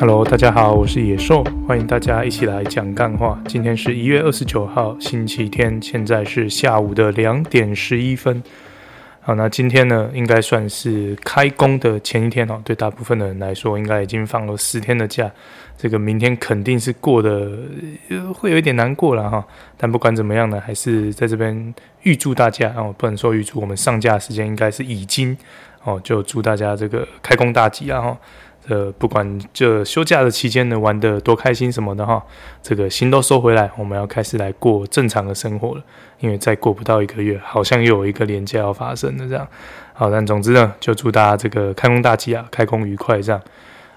Hello，大家好，我是野兽，欢迎大家一起来讲干话。今天是一月二十九号，星期天，现在是下午的两点十一分。好，那今天呢，应该算是开工的前一天哦。对大部分的人来说，应该已经放了十天的假。这个明天肯定是过得会有一点难过了哈。但不管怎么样呢，还是在这边预祝大家哦，不能说预祝，我们上架时间应该是已经哦，就祝大家这个开工大吉啊哈。呃，不管这休假的期间呢，玩得多开心什么的哈，这个心都收回来，我们要开始来过正常的生活了。因为再过不到一个月，好像又有一个连假要发生了这样。好，但总之呢，就祝大家这个开工大吉啊，开工愉快这样。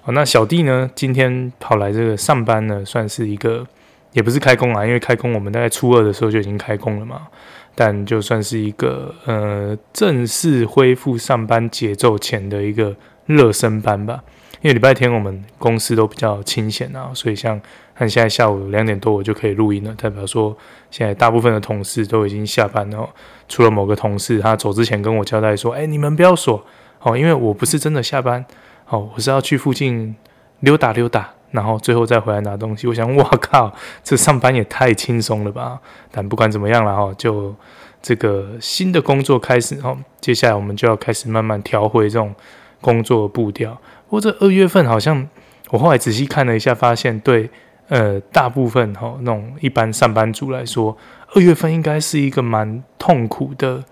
好，那小弟呢，今天跑来这个上班呢，算是一个，也不是开工啊，因为开工我们大概初二的时候就已经开工了嘛。但就算是一个呃正式恢复上班节奏前的一个热身班吧。因为礼拜天我们公司都比较清闲啊，所以像看现在下午两点多我就可以录音了，代表说现在大部分的同事都已经下班了。除了某个同事，他走之前跟我交代说：“哎，你们不要锁哦，因为我不是真的下班哦，我是要去附近溜达溜达，然后最后再回来拿东西。”我想，哇靠，这上班也太轻松了吧！但不管怎么样了哈，就这个新的工作开始哦，接下来我们就要开始慢慢调回这种工作步调。不过这二月份好像，我后来仔细看了一下，发现对呃大部分哈那种一般上班族来说，二月份应该是一个蛮痛苦的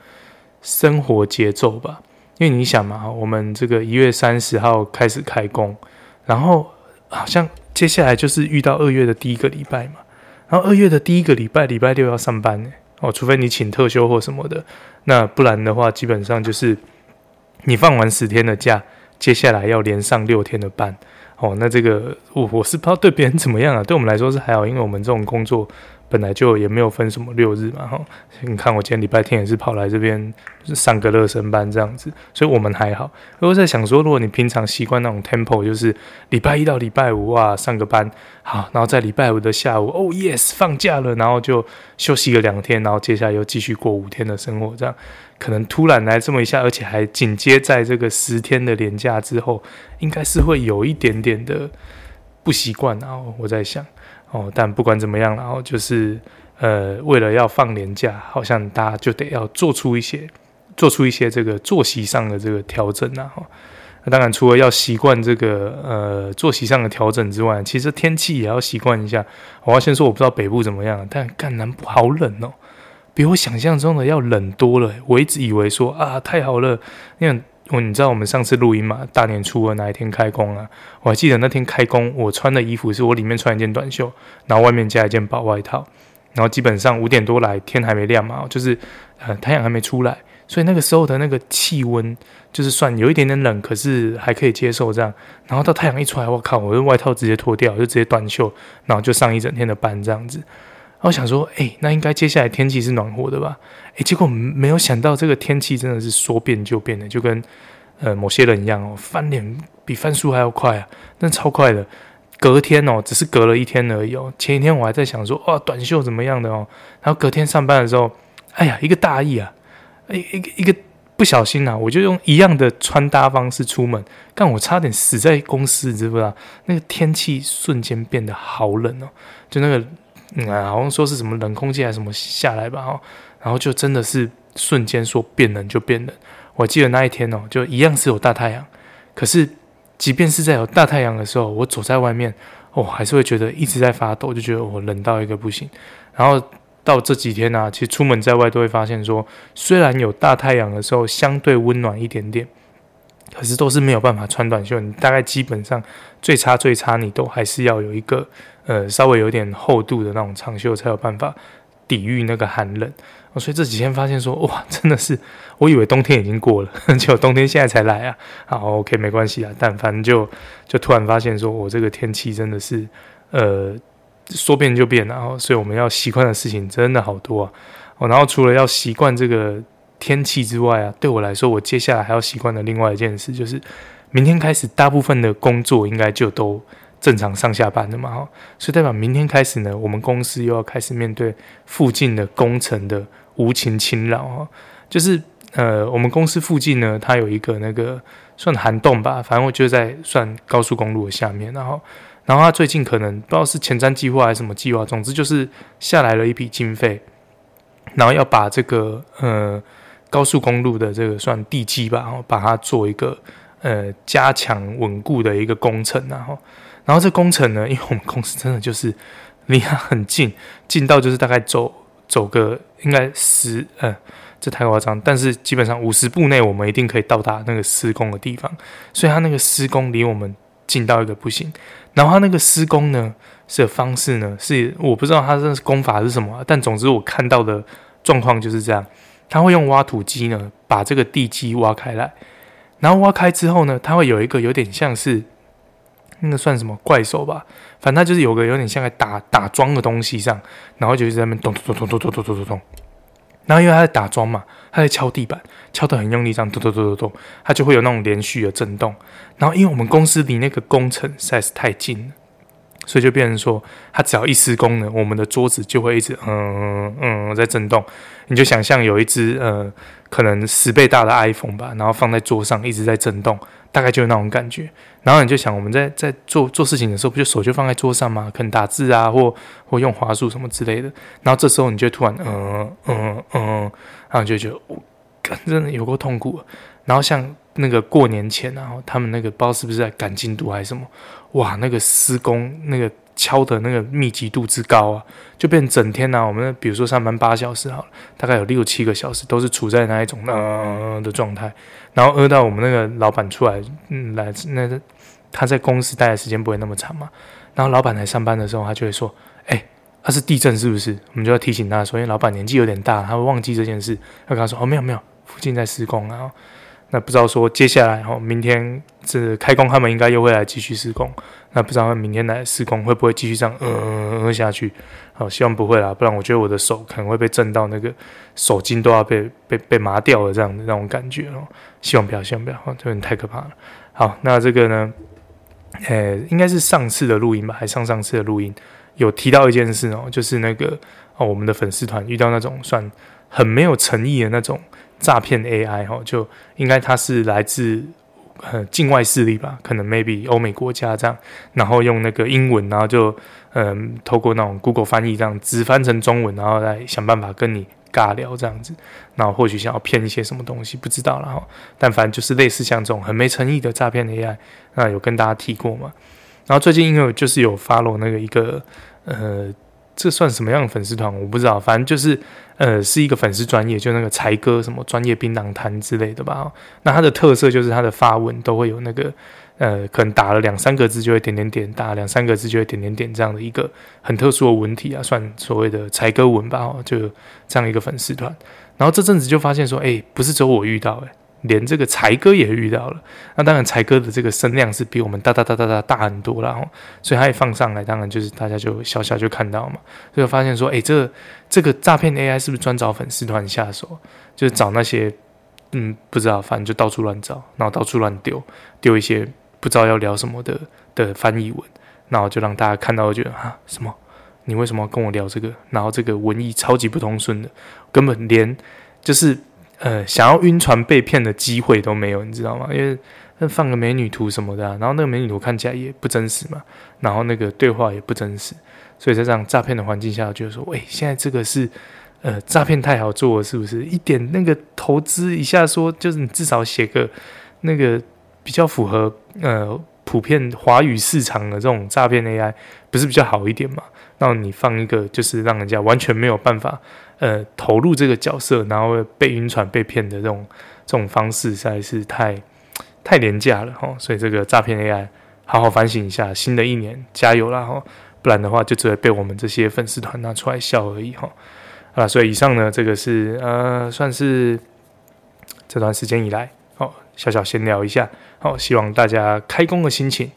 生活节奏吧。因为你想嘛，我们这个一月三十号开始开工，然后好像接下来就是遇到二月的第一个礼拜嘛，然后二月的第一个礼拜礼拜六要上班呢哦，除非你请特休或什么的，那不然的话，基本上就是你放完十天的假。接下来要连上六天的班，哦，那这个我我是不知道对别人怎么样啊，对我们来说是还好，因为我们这种工作本来就也没有分什么六日嘛，哈、你看我今天礼拜天也是跑来这边上个热身班这样子，所以我们还好。我在想说，如果你平常习惯那种 tempo，就是礼拜一到礼拜五哇上个班，好，然后在礼拜五的下午，哦 yes 放假了，然后就休息个两天，然后接下来又继续过五天的生活这样。可能突然来这么一下，而且还紧接在这个十天的连假之后，应该是会有一点点的不习惯。然后我在想，哦，但不管怎么样，然后就是呃，为了要放连假，好像大家就得要做出一些做出一些这个作息上的这个调整啊。哈，那当然除了要习惯这个呃作息上的调整之外，其实天气也要习惯一下。我要先说，我不知道北部怎么样，但干南部好冷哦。比我想象中的要冷多了。我一直以为说啊，太好了，因为你知道我们上次录音嘛，大年初二那一天开工啊，我还记得那天开工，我穿的衣服是我里面穿一件短袖，然后外面加一件薄外套，然后基本上五点多来，天还没亮嘛，就是呃太阳还没出来，所以那个时候的那个气温就是算有一点点冷，可是还可以接受这样。然后到太阳一出来，我靠，我的外套直接脱掉，就直接短袖，然后就上一整天的班这样子。我想说，哎、那应该接下来天气是暖和的吧？哎、结果没有想到，这个天气真的是说变就变的，就跟呃某些人一样哦，翻脸比翻书还要快啊，那超快的。隔天哦，只是隔了一天而已哦。前一天我还在想说，哇，短袖怎么样的哦？然后隔天上班的时候，哎呀，一个大意啊，一一个一个不小心啊，我就用一样的穿搭方式出门，但我差点死在公司，你知不知道？那个天气瞬间变得好冷哦，就那个。嗯，好像说是什么冷空气还是什么下来吧，哦，然后就真的是瞬间说变冷就变冷。我记得那一天哦，就一样是有大太阳，可是即便是在有大太阳的时候，我走在外面，哦，还是会觉得一直在发抖，就觉得我冷到一个不行。然后到这几天呢，其实出门在外都会发现说，虽然有大太阳的时候相对温暖一点点，可是都是没有办法穿短袖。你大概基本上最差最差，你都还是要有一个。呃，稍微有点厚度的那种长袖才有办法抵御那个寒冷。所以这几天发现说，哇，真的是，我以为冬天已经过了，结果冬天现在才来啊。好，OK，没关系啊，但反正就就突然发现说，我这个天气真的是，呃，说变就变，然后所以我们要习惯的事情真的好多啊。哦，然后除了要习惯这个天气之外啊，对我来说，我接下来还要习惯的另外一件事就是，明天开始大部分的工作应该就都。正常上下班的嘛，哈，所以代表明天开始呢，我们公司又要开始面对附近的工程的无情侵扰，哈，就是呃，我们公司附近呢，它有一个那个算涵洞吧，反正我就在算高速公路的下面，然后，然后他最近可能不知道是前瞻计划还是什么计划，总之就是下来了一笔经费，然后要把这个呃高速公路的这个算地基吧，然后把它做一个呃加强稳固的一个工程，然后，然后这工程呢，因为我们公司真的就是离它很近，近到就是大概走走个应该十呃。这太夸张，但是基本上五十步内我们一定可以到达那个施工的地方，所以它那个施工离我们近到一个不行。然后它那个施工呢，是的方式呢，是我不知道它这工法是什么，但总之我看到的状况就是这样，他会用挖土机呢把这个地基挖开来，然后挖开之后呢，他会有一个有点像是那个算什么怪手吧，反正他就是有个有点像在打打桩的东西上，然后就一直在那边咚咚咚咚咚咚咚咚咚咚。然后因为他在打桩嘛，他在敲地板，敲得很用力，这样咚咚咚咚咚，他就会有那种连续的震动。然后因为我们公司离那个工程实在是太近了，所以就变成说，它只要一施工呢，我们的桌子就会一直嗯嗯在震动。你就想象有一只呃可能十倍大的 iPhone 吧，然后放在桌上一直在震动。大概就是那种感觉，然后你就想，我们在在做做事情的时候，不就手就放在桌上吗？可能打字啊，或或用滑鼠什么之类的。然后这时候你就突然，嗯嗯嗯，然后就觉得，我、真的有够痛苦。然后像那个过年前，然后他们那个不知道是不是在赶进度还是什么，哇，那个施工那个。敲的那个密集度之高啊，就变整天呢、啊。我们比如说上班八小时好了，大概有六七个小时都是处在那一种呃的状态，然后饿到我们那个老板出来，嗯，来那他在公司待的时间不会那么长嘛。然后老板来上班的时候，他就会说：“哎、欸，他是地震是不是？”我们就要提醒他说，因为老板年纪有点大，他会忘记这件事。他跟他说：“哦，没有没有，附近在施工啊。”那不知道说接下来哈，明天这开工，他们应该又会来继续施工。那不知道他明天来施工会不会继续这样呃下去？好，希望不会啦，不然我觉得我的手可能会被震到，那个手筋都要被被被麻掉了这样的那种感觉哦。希望不要，希望不要，这有太可怕了。好，那这个呢，呃，应该是上次的录音吧，还上上次的录音有提到一件事哦，就是那个哦，我们的粉丝团遇到那种算很没有诚意的那种。诈骗 AI 哈，就应该它是来自呃境外势力吧，可能 maybe 欧美国家这样，然后用那个英文，然后就嗯透过那种 Google 翻译这样直翻成中文，然后来想办法跟你尬聊这样子，然后或许想要骗一些什么东西，不知道了哈。但凡就是类似像这种很没诚意的诈骗 AI，那有跟大家提过嘛。然后最近因为就是有 follow 那个一个呃。这算什么样的粉丝团？我不知道，反正就是，呃，是一个粉丝专业，就那个才哥什么专业槟榔摊之类的吧。那它的特色就是它的发文都会有那个，呃，可能打了两三个字就会点点点，打了两三个字就会点点点这样的一个很特殊的文体啊，算所谓的才哥文吧，就这样一个粉丝团。然后这阵子就发现说，哎，不是只有我遇到，哎。连这个才哥也遇到了，那当然才哥的这个声量是比我们大大大大大大很多了，所以他一放上来，当然就是大家就小小就看到嘛，所以我发现说，哎，这这个诈骗 AI 是不是专找粉丝团下手？就是找那些嗯不知道，反正就到处乱找，然后到处乱丢丢一些不知道要聊什么的的翻译文，然后就让大家看到我觉得啊什么？你为什么跟我聊这个？然后这个文意超级不通顺的，根本连就是。呃，想要晕船被骗的机会都没有，你知道吗？因为那放个美女图什么的，然后那个美女图看起来也不真实嘛，然后那个对话也不真实，所以在这样诈骗的环境下，就是说，喂，现在这个是呃诈骗太好做了，是不是？一点那个投资一下说，就是你至少写个那个比较符合呃普遍华语市场的这种诈骗 AI，不是比较好一点嘛？那你放一个就是让人家完全没有办法。呃，投入这个角色，然后被晕船、被骗的这种这种方式，实在是太太廉价了哈。所以这个诈骗 AI，好好反省一下，新的一年加油啦哈！不然的话，就只会被我们这些粉丝团拿出来笑而已哈。啊，所以以上呢，这个是呃，算是这段时间以来哦，小小闲聊一下哦，希望大家开工的心情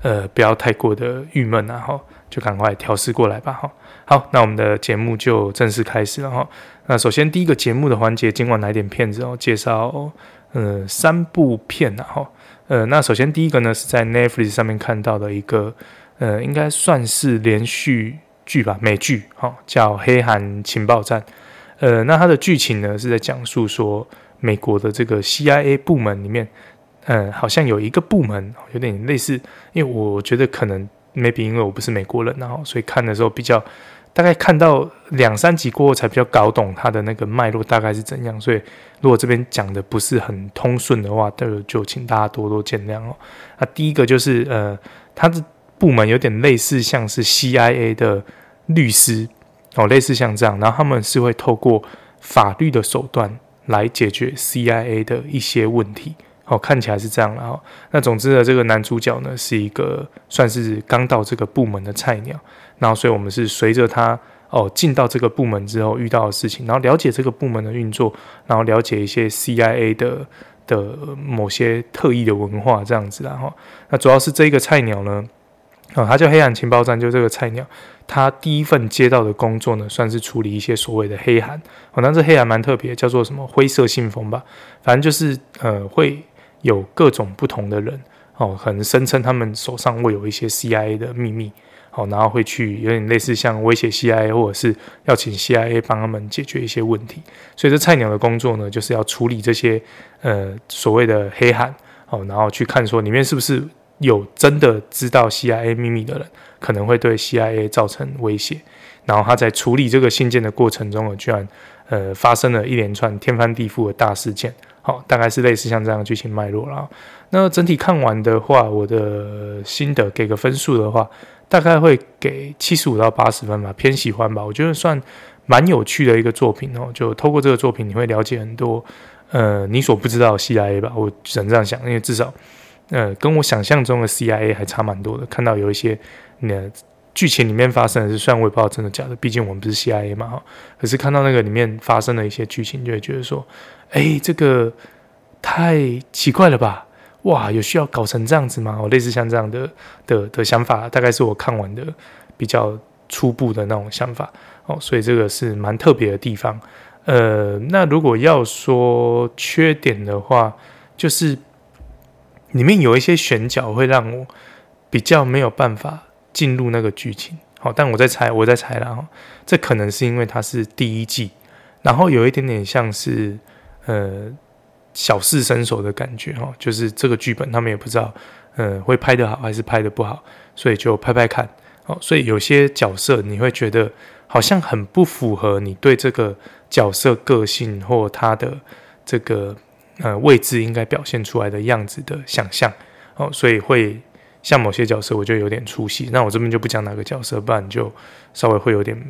呃，不要太过的郁闷啊哈，就赶快调试过来吧哈。好，那我们的节目就正式开始了哈。那首先第一个节目的环节，今晚来点片子哦，介绍呃三部片然后呃，那首先第一个呢是在 Netflix 上面看到的一个呃，应该算是连续剧吧，美剧哈，叫《黑韩情报站》。呃，那它的剧情呢是在讲述说美国的这个 CIA 部门里面嗯，好像有一个部门有点类似，因为我觉得可能 maybe 因为我不是美国人，然后所以看的时候比较。大概看到两三集过后，才比较搞懂它的那个脉络大概是怎样。所以，如果这边讲的不是很通顺的话，就就请大家多多见谅哦。那第一个就是呃，它的部门有点类似像是 CIA 的律师哦，类似像这样，然后他们是会透过法律的手段来解决 CIA 的一些问题。哦，看起来是这样了哦。那总之呢，这个男主角呢是一个算是刚到这个部门的菜鸟。然后，所以我们是随着他哦进到这个部门之后遇到的事情，然后了解这个部门的运作，然后了解一些 CIA 的的某些特异的文化这样子，然后那主要是这个菜鸟呢，啊、哦，他叫黑暗情报站，就这个菜鸟，他第一份接到的工作呢，算是处理一些所谓的黑函，哦，那这黑函蛮特别，叫做什么灰色信封吧，反正就是呃会有各种不同的人哦，可能声称他们手上会有一些 CIA 的秘密。好，然后会去有点类似像威胁 CIA，或者是要请 CIA 帮他们解决一些问题。所以这菜鸟的工作呢，就是要处理这些呃所谓的黑函，哦，然后去看说里面是不是有真的知道 CIA 秘密的人，可能会对 CIA 造成威胁。然后他在处理这个信件的过程中呢，居然呃发生了一连串天翻地覆的大事件。好，大概是类似像这样的剧情脉络了。那整体看完的话，我的心得给个分数的话。大概会给七十五到八十分吧，偏喜欢吧。我觉得算蛮有趣的一个作品哦。就透过这个作品，你会了解很多呃你所不知道的 CIA 吧。我只能这样想，因为至少呃跟我想象中的 CIA 还差蛮多的。看到有一些呃剧情里面发生的是，虽然我也不知道真的假的，毕竟我们不是 CIA 嘛哈。可是看到那个里面发生的一些剧情，就会觉得说，哎，这个太奇怪了吧。哇，有需要搞成这样子吗？哦，类似像这样的的的想法，大概是我看完的比较初步的那种想法哦，所以这个是蛮特别的地方。呃，那如果要说缺点的话，就是里面有一些选角会让我比较没有办法进入那个剧情。好，但我在猜，我在猜啦哈，这可能是因为它是第一季，然后有一点点像是呃。小试身手的感觉哈，就是这个剧本他们也不知道，嗯，会拍得好还是拍得不好，所以就拍拍看，哦，所以有些角色你会觉得好像很不符合你对这个角色个性或他的这个呃位置应该表现出来的样子的想象，哦，所以会像某些角色我就有点出戏，那我这边就不讲哪个角色，不然就稍微会有点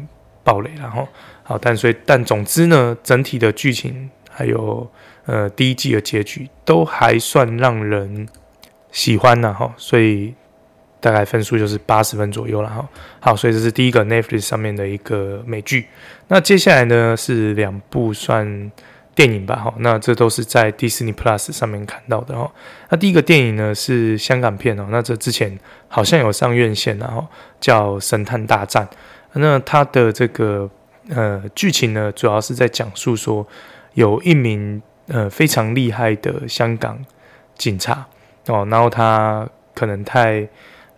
爆雷，然后好，但所以但总之呢，整体的剧情还有。呃，第一季的结局都还算让人喜欢呢，哈，所以大概分数就是八十分左右了，哈。好，所以这是第一个 Netflix 上面的一个美剧。那接下来呢是两部算电影吧，哈。那这都是在 Disney Plus 上面看到的，哈。那第一个电影呢是香港片哦，那这之前好像有上院线，然后叫《神探大战》。那它的这个呃剧情呢，主要是在讲述说有一名。呃，非常厉害的香港警察哦，然后他可能太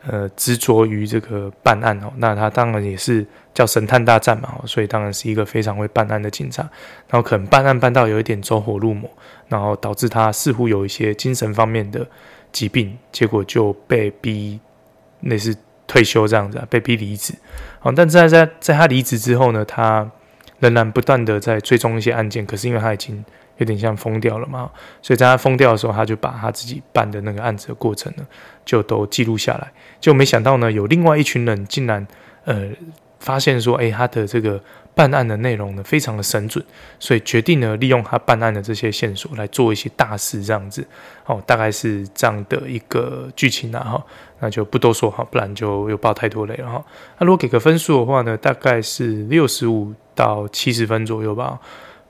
呃执着于这个办案哦，那他当然也是叫神探大战嘛，所以当然是一个非常会办案的警察，然后可能办案办到有一点走火入魔，然后导致他似乎有一些精神方面的疾病，结果就被逼类似退休这样子啊，被逼离职。哦，但在在在他离职之后呢，他仍然不断的在追踪一些案件，可是因为他已经。有点像疯掉了嘛，所以在他疯掉的时候，他就把他自己办的那个案子的过程呢，就都记录下来。就没想到呢，有另外一群人竟然呃发现说，哎，他的这个办案的内容呢非常的神准，所以决定呢利用他办案的这些线索来做一些大事，这样子哦，大概是这样的一个剧情啊哈，那就不多说哈，不然就又爆太多雷了哈。那如果给个分数的话呢，大概是六十五到七十分左右吧。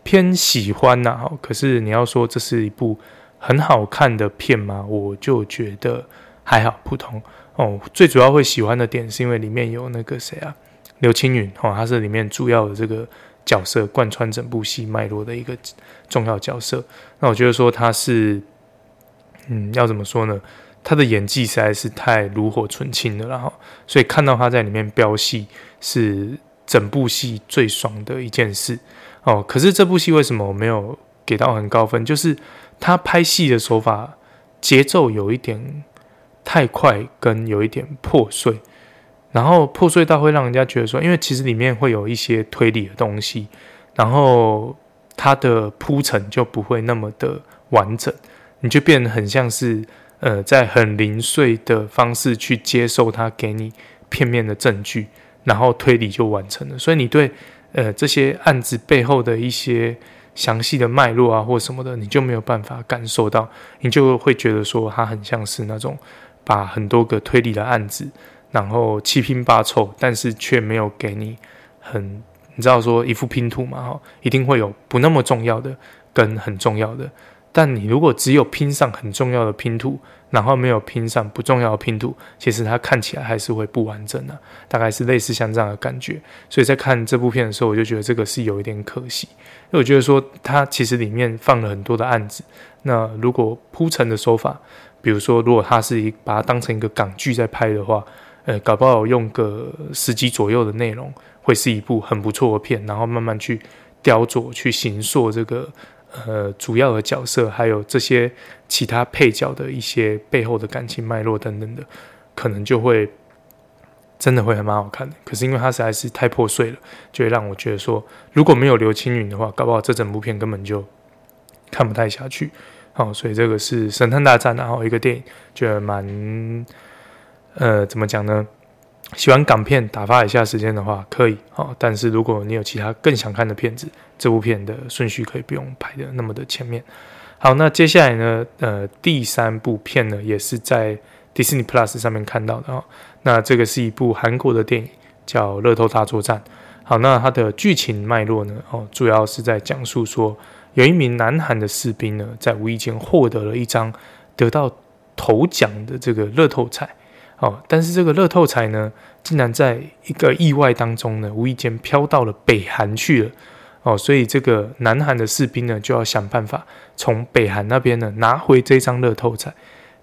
偏喜欢呐，哈，可是你要说这是一部很好看的片吗？我就觉得还好，普通哦。最主要会喜欢的点是因为里面有那个谁啊，刘青云哦，他是里面主要的这个角色，贯穿整部戏脉络的一个重要角色。那我觉得说他是，嗯，要怎么说呢？他的演技实在是太炉火纯青了，然后所以看到他在里面飙戏是整部戏最爽的一件事。哦，可是这部戏为什么我没有给到很高分？就是他拍戏的手法节奏有一点太快，跟有一点破碎，然后破碎到会让人家觉得说，因为其实里面会有一些推理的东西，然后它的铺陈就不会那么的完整，你就变得很像是呃，在很零碎的方式去接受他给你片面的证据，然后推理就完成了，所以你对呃这些案子背后的一些。详细的脉络啊，或什么的，你就没有办法感受到，你就会觉得说，它很像是那种把很多个推理的案子，然后七拼八凑，但是却没有给你很，你知道说一副拼图嘛，哈，一定会有不那么重要的跟很重要的。但你如果只有拼上很重要的拼图，然后没有拼上不重要的拼图，其实它看起来还是会不完整的，大概是类似像这样的感觉。所以在看这部片的时候，我就觉得这个是有一点可惜，因为我觉得说它其实里面放了很多的案子，那如果铺陈的手法，比如说如果它是一把它当成一个港剧在拍的话，呃，搞不好用个十集左右的内容，会是一部很不错的片，然后慢慢去雕琢、去形塑这个。呃，主要的角色还有这些其他配角的一些背后的感情脉络等等的，可能就会真的会还蛮好看的。可是因为它实在是太破碎了，就会让我觉得说，如果没有刘青云的话，搞不好这整部片根本就看不太下去。好，所以这个是《神探大战》然后一个电影，觉得蛮呃，怎么讲呢？喜欢港片打发一下时间的话，可以哦。但是如果你有其他更想看的片子，这部片的顺序可以不用排的那么的前面。好，那接下来呢？呃，第三部片呢，也是在 Disney Plus 上面看到的哦。那这个是一部韩国的电影，叫《乐透大作战》。好，那它的剧情脉络呢？哦，主要是在讲述说，有一名南韩的士兵呢，在无意间获得了一张得到头奖的这个乐透彩。哦，但是这个乐透彩呢，竟然在一个意外当中呢，无意间飘到了北韩去了。哦，所以这个南韩的士兵呢，就要想办法从北韩那边呢拿回这张乐透彩。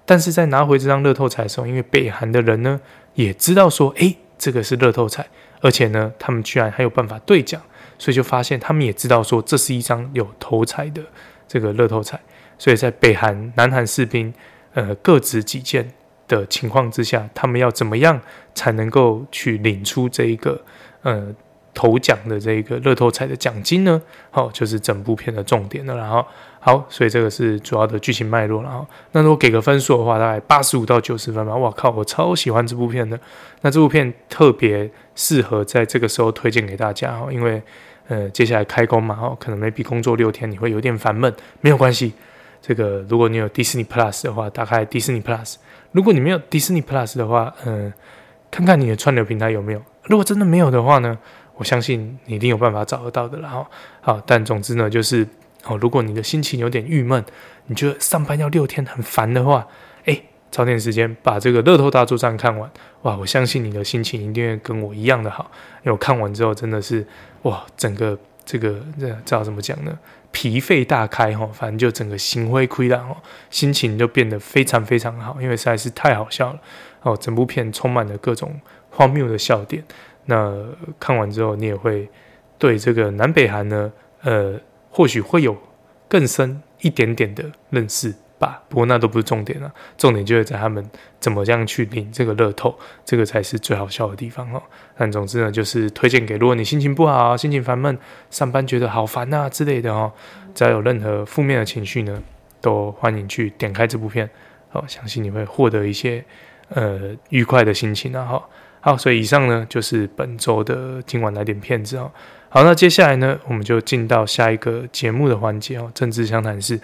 但是在拿回这张乐透彩的时候，因为北韩的人呢也知道说，诶，这个是乐透彩，而且呢，他们居然还有办法兑奖，所以就发现他们也知道说，这是一张有头彩的这个乐透彩。所以在北韩、南韩士兵呃各执己见。的情况之下，他们要怎么样才能够去领出这一个呃头奖的这一个乐透彩的奖金呢？好、哦，就是整部片的重点了。然后好，所以这个是主要的剧情脉络。然后那如果给个分数的话，大概八十五到九十分吧。哇靠，我超喜欢这部片的。那这部片特别适合在这个时候推荐给大家哦，因为呃接下来开工嘛，哦，可能 maybe 工作六天你会有点烦闷，没有关系。这个如果你有 Disney Plus 的话，打开 Disney Plus。如果你没有 Disney Plus 的话，嗯、看看你的串流平台有没有。如果真的没有的话呢，我相信你一定有办法找得到的。然后，好，但总之呢，就是哦，如果你的心情有点郁闷，你觉得上班要六天很烦的话，哎，找点时间把这个《乐透大作战》看完，哇，我相信你的心情一定会跟我一样的好。因为我看完之后真的是哇，整个这个这知道怎么讲呢？脾肺大开哈，反正就整个心灰灰了，心情就变得非常非常好，因为实在是太好笑了哦。整部片充满了各种荒谬的笑点。那看完之后，你也会对这个南北韩呢，呃，或许会有更深一点点的认识。吧，不过那都不是重点了，重点就是在他们怎么样去领这个乐透，这个才是最好笑的地方哦。但总之呢，就是推荐给如果你心情不好、心情烦闷、上班觉得好烦啊之类的哦，只要有任何负面的情绪呢，都欢迎去点开这部片哦，相信你会获得一些呃愉快的心情啊哈。好，所以以上呢就是本周的今晚来点片子哦。好，那接下来呢，我们就进到下一个节目的环节哦，政治相谈室。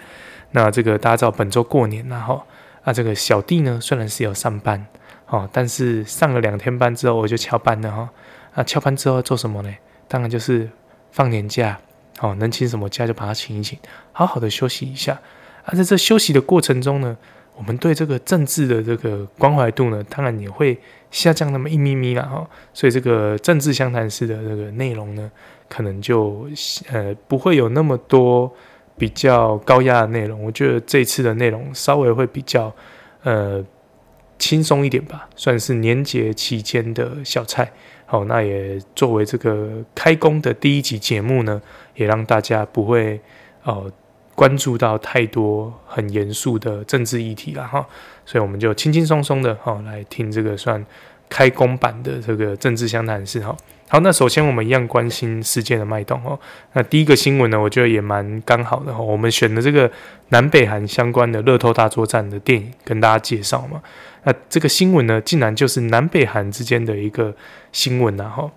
那这个大家知道本周过年然后啊，这个小弟呢虽然是有上班哦，但是上了两天班之后我就翘班了哈。啊，翘班之后做什么呢？当然就是放年假哦，能请什么假就把它请一请，好好的休息一下。啊，在这休息的过程中呢，我们对这个政治的这个关怀度呢，当然也会下降那么一咪咪了哈。所以这个政治相谈室的这个内容呢，可能就呃不会有那么多。比较高压的内容，我觉得这次的内容稍微会比较呃轻松一点吧，算是年节期间的小菜。好，那也作为这个开工的第一集节目呢，也让大家不会哦关注到太多很严肃的政治议题了哈，所以我们就轻轻松松的哈来听这个算开工版的这个政治相谈室哈。好，那首先我们一样关心事件的脉动哦。那第一个新闻呢，我觉得也蛮刚好的哈。我们选的这个南北韩相关的乐透大作战的电影跟大家介绍嘛。那这个新闻呢，竟然就是南北韩之间的一个新闻啊哈。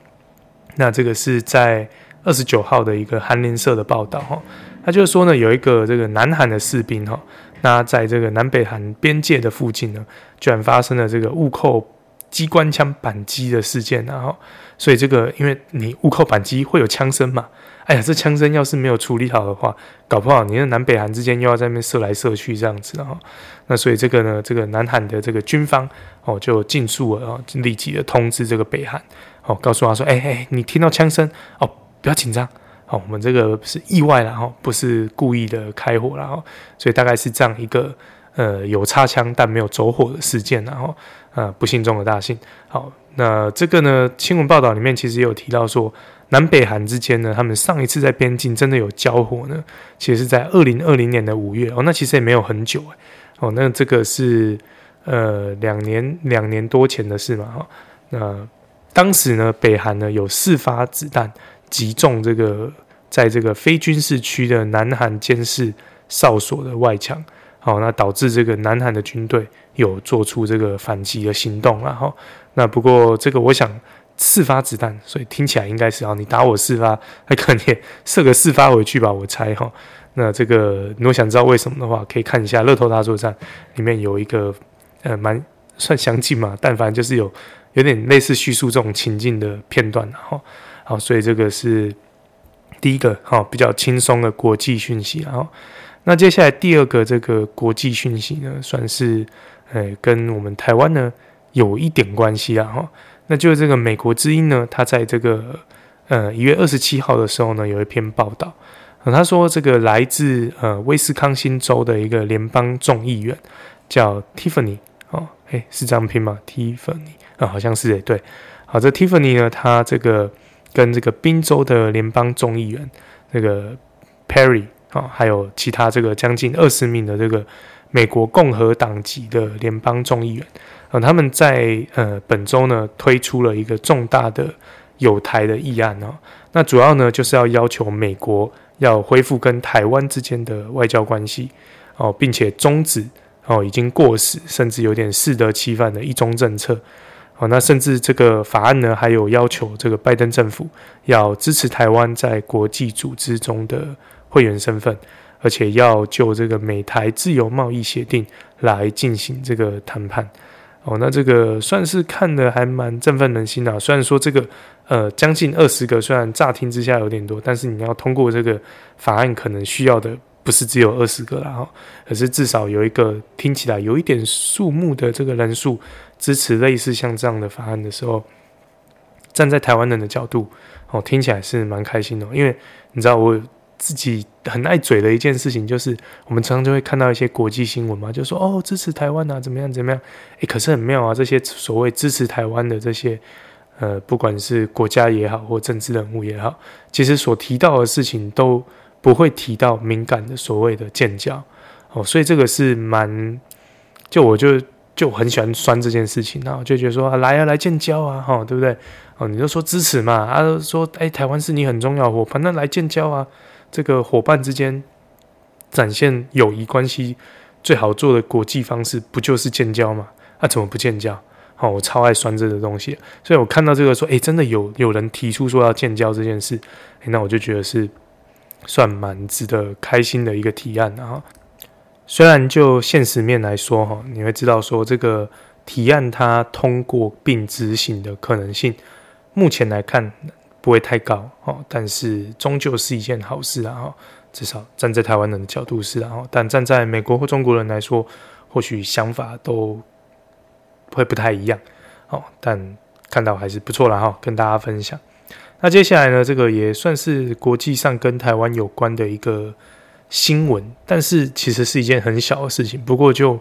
那这个是在二十九号的一个韩联社的报道哈。他就是说呢，有一个这个南韩的士兵哈，那在这个南北韩边界的附近呢，居然发生了这个误扣机关枪扳机的事件，然后，所以这个因为你误扣扳机会有枪声嘛，哎呀，这枪声要是没有处理好的话，搞不好你的南北韩之间又要在那边射来射去这样子哈，那所以这个呢，这个南韩的这个军方哦就尽速了哦，立即的通知这个北韩哦，告诉他说，哎哎，你听到枪声哦，不要紧张。哦，我们这个是意外了哈，不是故意的开火了哈，所以大概是这样一个。呃，有擦枪但没有走火的事件，然后呃，不幸中的大幸。好，那这个呢，新闻报道里面其实也有提到说，南北韩之间呢，他们上一次在边境真的有交火呢，其实是在二零二零年的五月哦，那其实也没有很久哦，那这个是呃两年两年多前的事嘛哈。那当时呢，北韩呢有四发子弹击中这个在这个非军事区的南韩监视哨所的外墙。好，那导致这个南韩的军队有做出这个反击的行动，然后那不过这个我想四发子弹，所以听起来应该是啊，你打我四发，还可能射个四发回去吧，我猜哈。那这个如果想知道为什么的话，可以看一下《乐透大作战》里面有一个呃蛮算详尽嘛，但凡就是有有点类似叙述这种情境的片段，然后好，所以这个是第一个哈比较轻松的国际讯息，然后。那接下来第二个这个国际讯息呢，算是呃跟我们台湾呢有一点关系啊哈。那就是这个美国之音呢，他在这个呃一月二十七号的时候呢，有一篇报道，呃、他说这个来自呃威斯康星州的一个联邦众议员叫 Tiffany 哦，诶，是这样拼吗？Tiffany 啊、好像是诶，对，好，这 Tiffany 呢，他这个跟这个宾州的联邦众议员这个 Perry。啊、还有其他这个将近二十名的这个美国共和党籍的联邦众议员，呃，他们在呃本周呢推出了一个重大的有台的议案哦，那主要呢就是要要求美国要恢复跟台湾之间的外交关系哦，并且终止哦已经过时甚至有点适得其反的一中政策。哦，那甚至这个法案呢还有要求这个拜登政府要支持台湾在国际组织中的。会员身份，而且要就这个美台自由贸易协定来进行这个谈判哦，那这个算是看得还蛮振奋人心的。虽然说这个呃将近二十个，虽然乍听之下有点多，但是你要通过这个法案，可能需要的不是只有二十个啦哈，可是至少有一个听起来有一点数目的这个人数支持类似像这样的法案的时候，站在台湾人的角度哦，听起来是蛮开心的，因为你知道我。自己很爱嘴的一件事情，就是我们常常就会看到一些国际新闻嘛，就说哦支持台湾啊，怎么样怎么样？诶，可是很妙啊，这些所谓支持台湾的这些呃，不管是国家也好，或政治人物也好，其实所提到的事情都不会提到敏感的所谓的建交哦，所以这个是蛮，就我就就很喜欢酸这件事情，然后就觉得说、啊、来啊来建交啊，哈、对不对？哦，你就说支持嘛，啊说诶，台湾是你很重要伙伴，那来建交啊。这个伙伴之间展现友谊关系最好做的国际方式，不就是建交吗？那、啊、怎么不建交？好、我超爱酸这个东西，所以我看到这个说，诶，真的有有人提出说要建交这件事，诶，那我就觉得是算蛮值得开心的一个提案。然后，虽然就现实面来说，哈，你会知道说这个提案它通过并执行的可能性，目前来看。不会太高哦，但是终究是一件好事啊！哈，至少站在台湾人的角度是啊，但站在美国或中国人来说，或许想法都会不太一样哦。但看到还是不错了哈，跟大家分享。那接下来呢，这个也算是国际上跟台湾有关的一个新闻，但是其实是一件很小的事情。不过就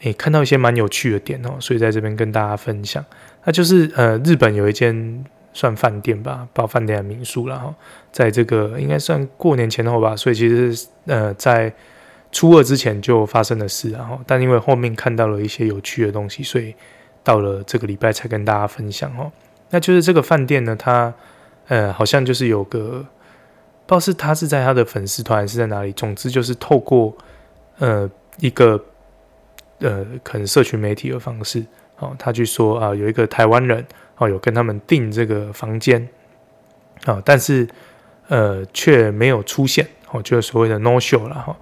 诶看到一些蛮有趣的点哦，所以在这边跟大家分享。那就是呃，日本有一间。算饭店吧，包饭店的民宿，然后在这个应该算过年前后吧，所以其实呃在初二之前就发生的事，然后但因为后面看到了一些有趣的东西，所以到了这个礼拜才跟大家分享哦。那就是这个饭店呢，它呃好像就是有个不知道是他是在他的粉丝团还是在哪里，总之就是透过呃一个呃可能社群媒体的方式哦，他去说啊有一个台湾人。哦，有跟他们订这个房间，啊，但是呃却没有出现，哦，就是所谓的 no show 了哈。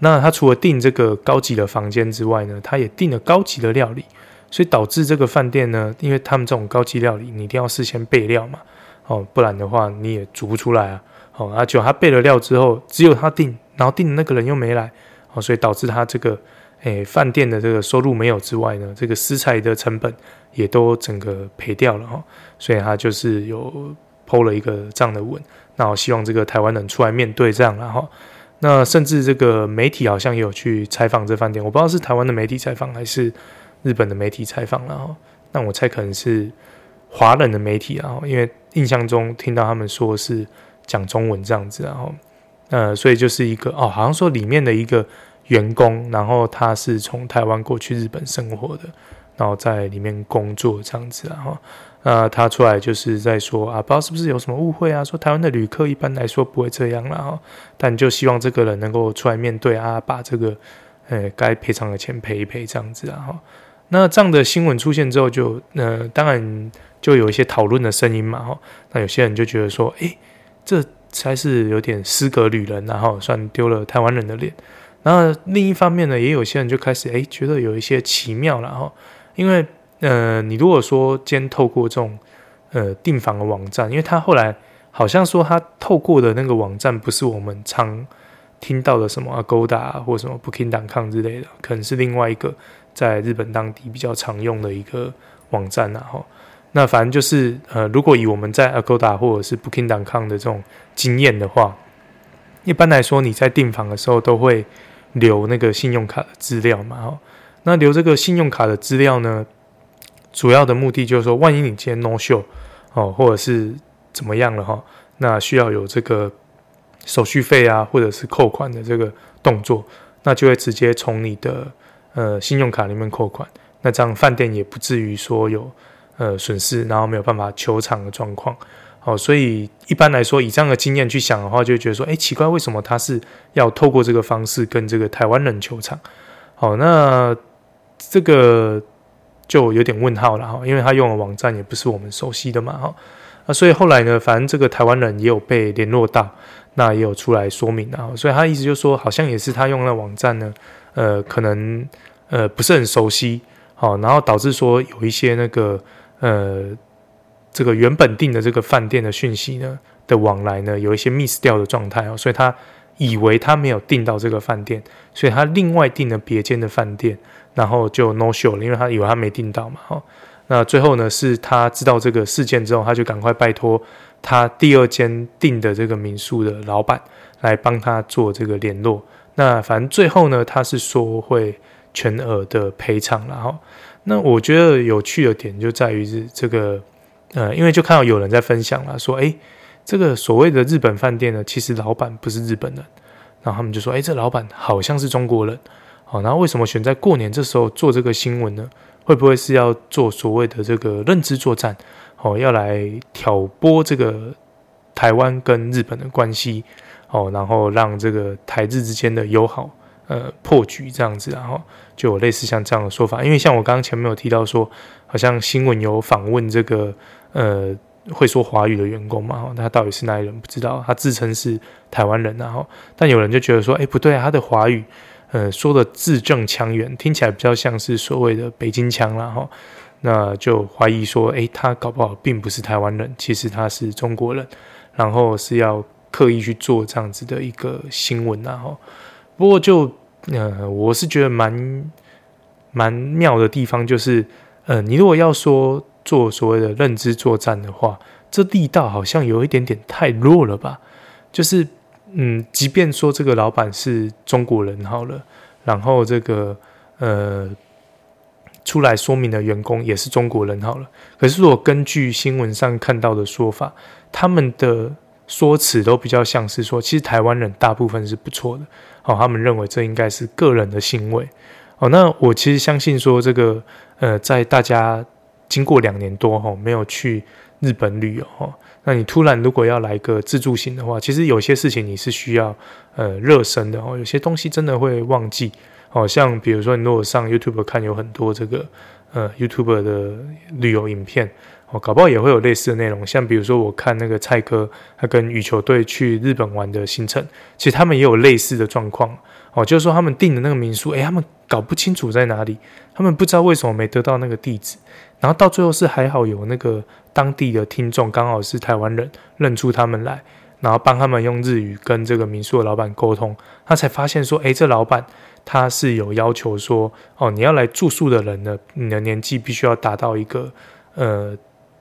那他除了订这个高级的房间之外呢，他也订了高级的料理，所以导致这个饭店呢，因为他们这种高级料理，你一定要事先备料嘛，哦，不然的话你也煮不出来啊。哦，而且他备了料之后，只有他订，然后订的那个人又没来，哦，所以导致他这个。诶，饭店的这个收入没有之外呢，这个食材的成本也都整个赔掉了哈，所以他就是有 PO 了一个这样的文，那我希望这个台湾人出来面对这样了哈。那甚至这个媒体好像也有去采访这饭店，我不知道是台湾的媒体采访还是日本的媒体采访了哈。那我猜可能是华人的媒体啊，因为印象中听到他们说是讲中文这样子，然后呃，所以就是一个哦，好像说里面的一个。员工，然后他是从台湾过去日本生活的，然后在里面工作这样子，然后呃，他出来就是在说啊，不知道是不是有什么误会啊？说台湾的旅客一般来说不会这样啦，哈，但就希望这个人能够出来面对啊，把这个呃该赔偿的钱赔一赔这样子啊，哈。那这样的新闻出现之后就，就呃，当然就有一些讨论的声音嘛，哈。那有些人就觉得说，诶，这才是有点失格旅人，然后算丢了台湾人的脸。然后另一方面呢，也有些人就开始诶觉得有一些奇妙了哈，因为呃，你如果说先透过这种呃订房的网站，因为他后来好像说他透过的那个网站不是我们常听到的什么 Agoda 或什么 Booking.com 之类的，可能是另外一个在日本当地比较常用的一个网站然后，那反正就是呃，如果以我们在 Agoda 或者是 Booking.com 的这种经验的话，一般来说你在订房的时候都会。留那个信用卡的资料嘛，哈，那留这个信用卡的资料呢，主要的目的就是说，万一你今天 no show 哦，或者是怎么样了哈，那需要有这个手续费啊，或者是扣款的这个动作，那就会直接从你的呃信用卡里面扣款，那这样饭店也不至于说有呃损失，然后没有办法求偿的状况。好，所以一般来说，以这样的经验去想的话，就会觉得说，哎，奇怪，为什么他是要透过这个方式跟这个台湾人求偿？好，那这个就有点问号了哈，因为他用的网站也不是我们熟悉的嘛，哈，那所以后来呢，反正这个台湾人也有被联络到，那也有出来说明啊，所以他意思就是说，好像也是他用的网站呢，呃，可能呃不是很熟悉，好，然后导致说有一些那个呃。这个原本订的这个饭店的讯息呢的往来呢，有一些 miss 掉的状态哦，所以他以为他没有订到这个饭店，所以他另外订了别间的饭店，然后就 no show 了，因为他以为他没订到嘛，哈。那最后呢，是他知道这个事件之后，他就赶快拜托他第二间订的这个民宿的老板来帮他做这个联络。那反正最后呢，他是说会全额的赔偿，然后那我觉得有趣的点就在于是这个。呃，因为就看到有人在分享了，说，诶，这个所谓的日本饭店呢，其实老板不是日本人，然后他们就说，诶，这老板好像是中国人，好，然后为什么选在过年这时候做这个新闻呢？会不会是要做所谓的这个认知作战？哦，要来挑拨这个台湾跟日本的关系，哦，然后让这个台日之间的友好。呃，破局这样子，然后就有类似像这样的说法，因为像我刚刚前面有提到说，好像新闻有访问这个呃会说华语的员工嘛，哦他到底是哪里人不知道，他自称是台湾人，然后但有人就觉得说，哎，不对啊，他的华语呃说的字正腔圆，听起来比较像是所谓的北京腔，然后那就怀疑说，哎，他搞不好并不是台湾人，其实他是中国人，然后是要刻意去做这样子的一个新闻，然后不过就。呃，我是觉得蛮蛮妙的地方，就是呃，你如果要说做所谓的认知作战的话，这力道好像有一点点太弱了吧？就是嗯，即便说这个老板是中国人好了，然后这个呃，出来说明的员工也是中国人好了。可是如果根据新闻上看到的说法，他们的说辞都比较像是说，其实台湾人大部分是不错的。哦，他们认为这应该是个人的行为。哦，那我其实相信说这个，呃，在大家经过两年多哈、哦、没有去日本旅游。哦那你突然如果要来个自助行的话，其实有些事情你是需要呃热身的哦，有些东西真的会忘记哦，像比如说你如果上 YouTube 看，有很多这个呃 YouTube 的旅游影片哦，搞不好也会有类似的内容。像比如说我看那个蔡哥他跟羽球队去日本玩的行程，其实他们也有类似的状况哦，就是说他们订的那个民宿，诶，他们搞不清楚在哪里，他们不知道为什么没得到那个地址，然后到最后是还好有那个。当地的听众刚好是台湾人，认出他们来，然后帮他们用日语跟这个民宿的老板沟通，他才发现说，诶，这老板他是有要求说，哦，你要来住宿的人呢，你的年纪必须要达到一个呃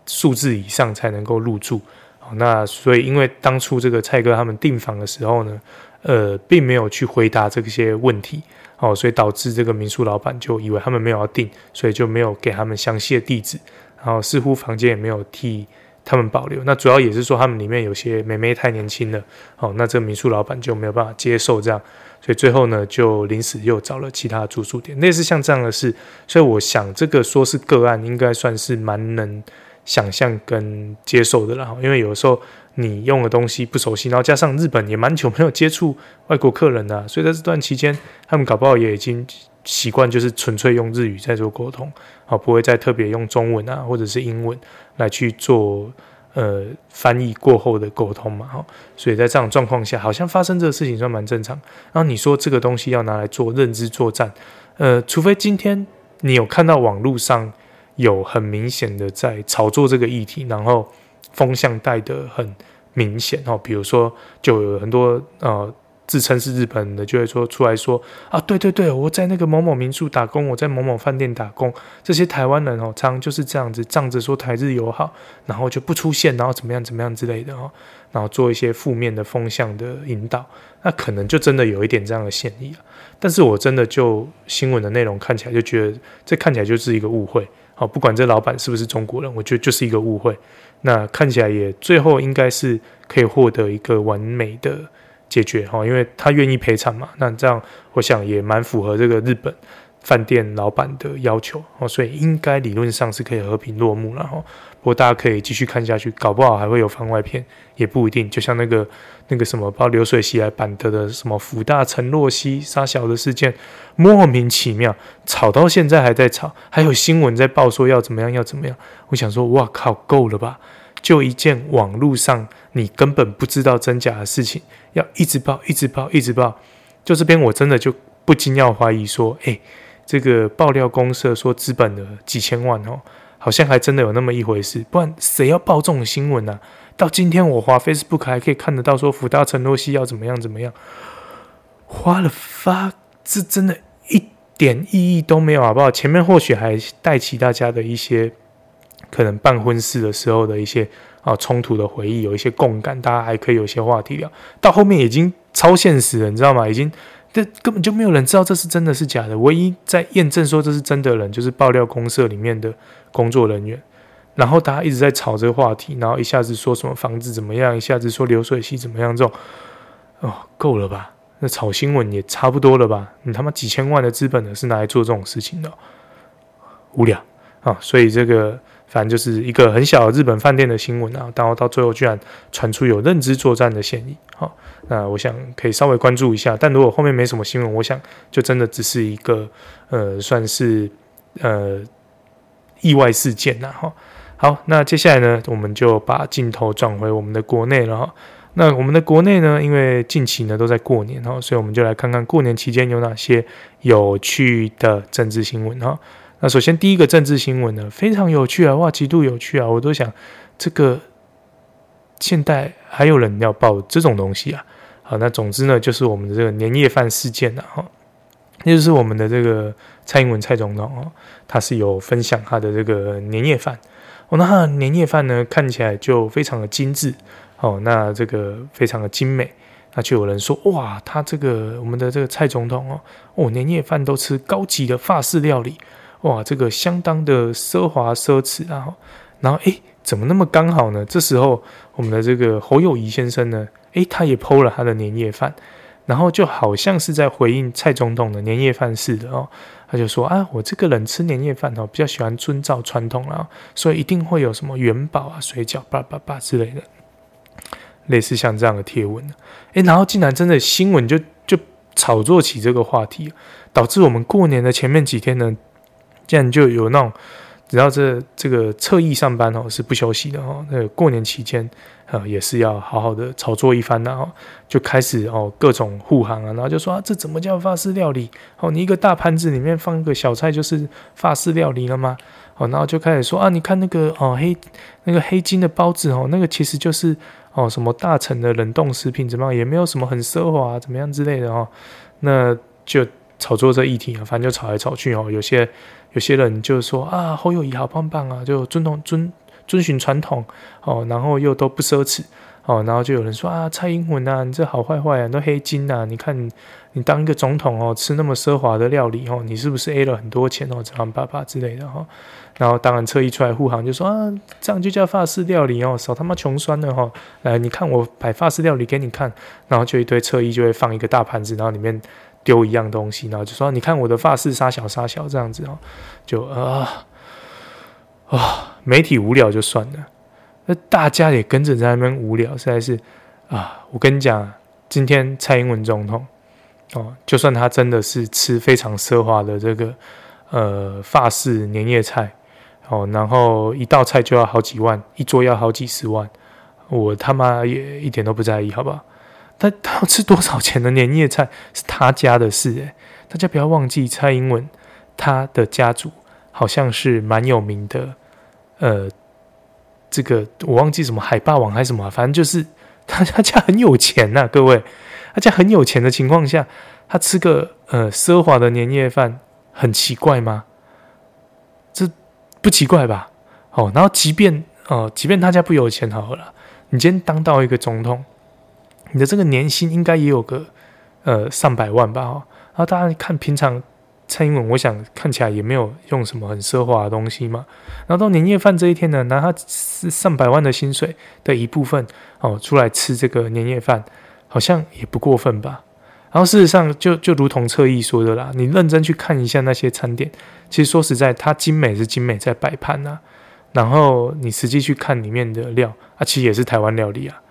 数字以上才能够入住。哦，那所以因为当初这个蔡哥他们订房的时候呢，呃，并没有去回答这些问题，哦，所以导致这个民宿老板就以为他们没有要订，所以就没有给他们详细的地址。然后似乎房间也没有替他们保留，那主要也是说他们里面有些妹妹太年轻了，哦，那这个民宿老板就没有办法接受这样，所以最后呢就临时又找了其他住宿点，类似像这样的事，所以我想这个说是个案，应该算是蛮能想象跟接受的了，因为有时候你用的东西不熟悉，然后加上日本也蛮久没有接触外国客人了，所以在这段期间他们搞不好也已经。习惯就是纯粹用日语在做沟通，好，不会再特别用中文啊或者是英文来去做呃翻译过后的沟通嘛，哈，所以在这样状况下，好像发生这个事情算蛮正常。然后你说这个东西要拿来做认知作战，呃，除非今天你有看到网络上有很明显的在炒作这个议题，然后风向带得很明显哦，比如说就有很多呃。自称是日本的就会说出来说啊，对对对，我在那个某某民宿打工，我在某某饭店打工。这些台湾人哦，常常就是这样子仗着说台日友好，然后就不出现，然后怎么样怎么样之类的哦，然后做一些负面的风向的引导，那可能就真的有一点这样的嫌疑啊。但是我真的就新闻的内容看起来就觉得这看起来就是一个误会。好，不管这老板是不是中国人，我觉得就是一个误会。那看起来也最后应该是可以获得一个完美的。解决哈，因为他愿意赔偿嘛，那这样我想也蛮符合这个日本饭店老板的要求哦，所以应该理论上是可以和平落幕了哈。不过大家可以继续看下去，搞不好还会有番外篇，也不一定。就像那个那个什么，包流水席来版的的什么辅大陈若曦杀小的事件，莫名其妙吵到现在还在吵，还有新闻在报说要怎么样要怎么样。我想说，哇靠，够了吧？就一件网络上你根本不知道真假的事情，要一直报，一直报，一直报。就这边我真的就不禁要怀疑说，诶，这个爆料公社说资本的几千万哦，好像还真的有那么一回事。不然谁要报这种新闻呢？到今天我滑 Facebook 还可以看得到说，辅大陈若曦要怎么样怎么样。花了发，这真的一点意义都没有，好不好？前面或许还带起大家的一些。可能办婚事的时候的一些啊冲突的回忆，有一些共感，大家还可以有些话题聊。到后面已经超现实了，你知道吗？已经这根本就没有人知道这是真的是假的。唯一在验证说这是真的人，就是爆料公社里面的工作人员。然后大家一直在吵这个话题，然后一下子说什么房子怎么样，一下子说流水席怎么样，这种哦够了吧？那炒新闻也差不多了吧？你他妈几千万的资本呢，是拿来做这种事情的？无聊啊！所以这个。反正就是一个很小的日本饭店的新闻啊，然后到最后居然传出有认知作战的嫌疑，好，那我想可以稍微关注一下。但如果后面没什么新闻，我想就真的只是一个呃，算是呃意外事件呐，哈。好，那接下来呢，我们就把镜头转回我们的国内了哈。那我们的国内呢，因为近期呢都在过年哈，所以我们就来看看过年期间有哪些有趣的政治新闻哈。那首先第一个政治新闻呢，非常有趣啊，哇，极度有趣啊！我都想，这个现代还有人要报这种东西啊？好，那总之呢，就是我们的这个年夜饭事件呐，哈，那就是我们的这个蔡英文蔡总统哦，他是有分享他的这个年夜饭哦，那他的年夜饭呢，看起来就非常的精致哦，那这个非常的精美，那就有人说，哇，他这个我们的这个蔡总统哦，哦，年夜饭都吃高级的法式料理。哇，这个相当的奢华奢侈啊。然后诶，怎么那么刚好呢？这时候我们的这个侯友宜先生呢，诶，他也剖了他的年夜饭，然后就好像是在回应蔡总统的年夜饭似的哦。他就说啊，我这个人吃年夜饭哦，比较喜欢遵照传统啊，所以一定会有什么元宝啊、水饺、叭叭叭之类的，类似像这样的贴文。诶，然后竟然真的新闻就就炒作起这个话题，导致我们过年的前面几天呢，竟然就有那种。只要这这个侧翼上班哦是不休息的哦，那过年期间呃也是要好好的炒作一番的哦，就开始哦各种护航啊，然后就说啊这怎么叫法式料理哦？你一个大盘子里面放一个小菜就是法式料理了吗？哦，然后就开始说啊，你看那个哦黑那个黑金的包子哦，那个其实就是哦什么大成的冷冻食品怎么样，也没有什么很奢华怎么样之类的哦，那就炒作这议题啊，反正就炒来炒去哦，有些。有些人就说啊，侯友宜好棒棒啊，就遵从遵遵循传统哦，然后又都不奢侈哦，然后就有人说啊，蔡英文啊，你这好坏坏啊，都黑金呐、啊，你看你，当一个总统哦，吃那么奢华的料理哦，你是不是 A 了很多钱哦，这样爸爸之类的哈、哦，然后当然侧翼出来护航，就说啊，这样就叫法式料理哦，少他妈穷酸的哈、哦，来你看我摆法式料理给你看，然后就一堆侧翼就会放一个大盘子，然后里面。丢一样东西，然后就说：“你看我的发饰杀小杀小这样子哦，就啊啊，媒体无聊就算了，那大家也跟着在那边无聊，实在是啊！我跟你讲，今天蔡英文总统哦，就算他真的是吃非常奢华的这个呃法式年夜菜哦，然后一道菜就要好几万，一桌要好几十万，我他妈也一点都不在意，好不好？”他他要吃多少钱的年夜菜是他家的事诶，大家不要忘记蔡英文他的家族好像是蛮有名的，呃，这个我忘记什么海霸王还是什么，反正就是他他家很有钱呐、各位，他家很有钱的情况下，他吃个呃奢华的年夜饭很奇怪吗？这不奇怪吧？哦，然后即便哦、呃，即便他家不有钱好了，你今天当到一个总统。你的这个年薪应该也有个呃上百万吧？哈，然后大家看平常蔡英文，我想看起来也没有用什么很奢华的东西嘛。然后到年夜饭这一天呢，拿他是上百万的薪水的一部分哦出来吃这个年夜饭，好像也不过分吧？然后事实上就就如同侧翼说的啦，你认真去看一下那些餐点，其实说实在，它精美是精美在摆盘呐，然后你实际去看里面的料啊，其实也是台湾料理啊。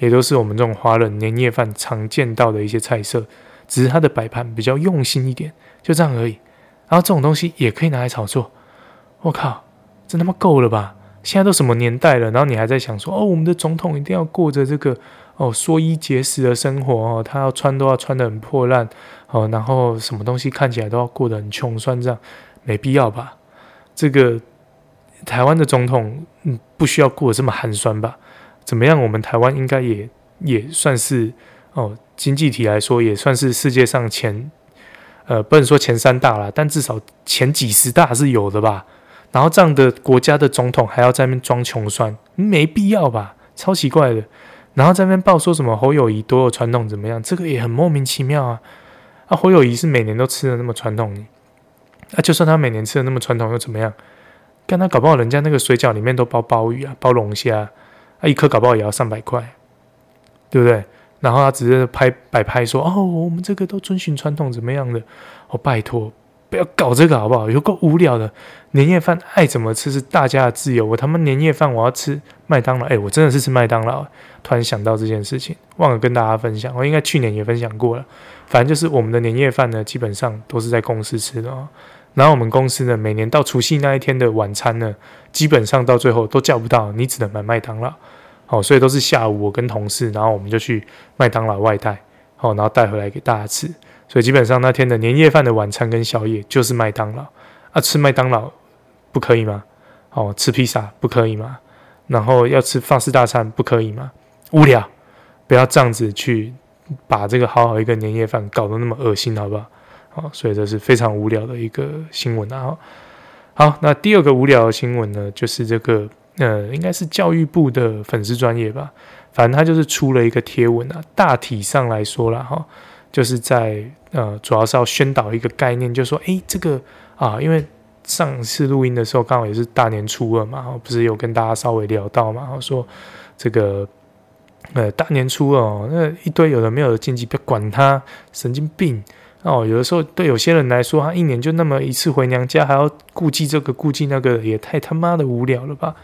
也都是我们这种华人年夜饭常见到的一些菜色，只是它的摆盘比较用心一点，就这样而已。然后这种东西也可以拿来炒作，我靠，这他妈够了吧？现在都什么年代了，然后你还在想说，哦，我们的总统一定要过着这个哦缩衣节食的生活哦，他要穿都要穿得很破烂哦，然后什么东西看起来都要过得很穷酸，这样没必要吧？这个台湾的总统嗯，不需要过得这么寒酸吧？怎么样？我们台湾应该也也算是哦，经济体来说也算是世界上前呃，不能说前三大啦，但至少前几十大是有的吧。然后这样的国家的总统还要在那边装穷酸，没必要吧？超奇怪的。然后在那边报说什么侯友谊多有传统怎么样？这个也很莫名其妙啊。啊，侯友谊是每年都吃的那么传统，啊，就算他每年吃的那么传统又怎么样？看他搞不好人家那个水饺里面都包鲍鱼啊，包龙虾。一颗搞不好也要上百块，对不对？然后他直接拍摆拍说：“哦，我们这个都遵循传统，怎么样的？哦，拜托，不要搞这个好不好？有够无聊的。年夜饭爱怎么吃是大家的自由。我他妈年夜饭我要吃麦当劳，哎，我真的是吃麦当劳。突然想到这件事情，忘了跟大家分享。我应该去年也分享过了。反正就是我们的年夜饭呢，基本上都是在公司吃的哦。然后我们公司呢，每年到除夕那一天的晚餐呢，基本上到最后都叫不到，你只能买麦当劳。”哦，所以都是下午我跟同事，然后我们就去麦当劳外带，哦，然后带回来给大家吃。所以基本上那天的年夜饭的晚餐跟宵夜就是麦当劳啊，吃麦当劳不可以吗？哦，吃披萨不可以吗？然后要吃法式大餐不可以吗？无聊，不要这样子去把这个好好一个年夜饭搞得那么恶心，好不好？所以这是非常无聊的一个新闻啊。好，那第二个无聊的新闻呢，就是这个。呃，应该是教育部的粉丝专业吧，反正他就是出了一个贴文啊。大体上来说啦，哈，就是在呃，主要是要宣导一个概念，就是说，诶，这个啊，因为上次录音的时候刚好也是大年初二嘛，不是有跟大家稍微聊到嘛，说这个呃大年初二哦，那一堆有的没有的禁忌，不要管他，神经病哦。有的时候对有些人来说，他一年就那么一次回娘家，还要顾忌这个顾忌那个，也太他妈的无聊了吧。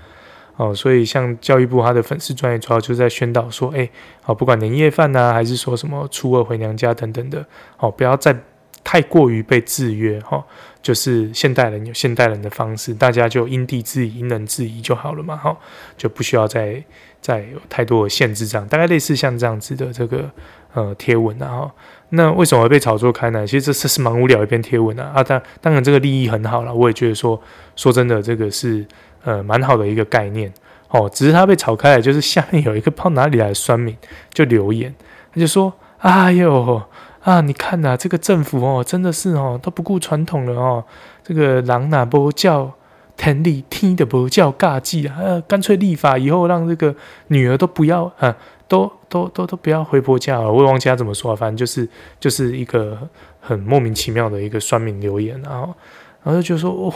哦，所以像教育部他的粉丝专业主要就在宣导说，哎，好，不管年夜饭呐、啊，还是说什么初二回娘家等等的，哦，不要再太过于被制约，哈、哦，就是现代人有现代人的方式，大家就因地制宜、因人制宜就好了嘛，哈、哦，就不需要再再有太多的限制，这样大概类似像这样子的这个呃贴文啊，哈、哦，那为什么会被炒作开呢？其实这这是蛮无聊一篇贴文啊，啊，当当然这个立意很好了，我也觉得说说真的，这个是。呃，蛮好的一个概念哦，只是他被炒开了，就是下面有一个不知道哪里来的酸民就留言，他就说：“哎呦啊，你看呐、啊，这个政府哦，真的是哦，都不顾传统了哦，这个狼哪不叫天理，天的不叫尬技啊，呃，干脆立法以后让这个女儿都不要啊，都都都都不要回婆家了。我也忘记他怎么说了，反正就是就是一个很莫名其妙的一个酸民留言，然后。”然后就觉得说，哇、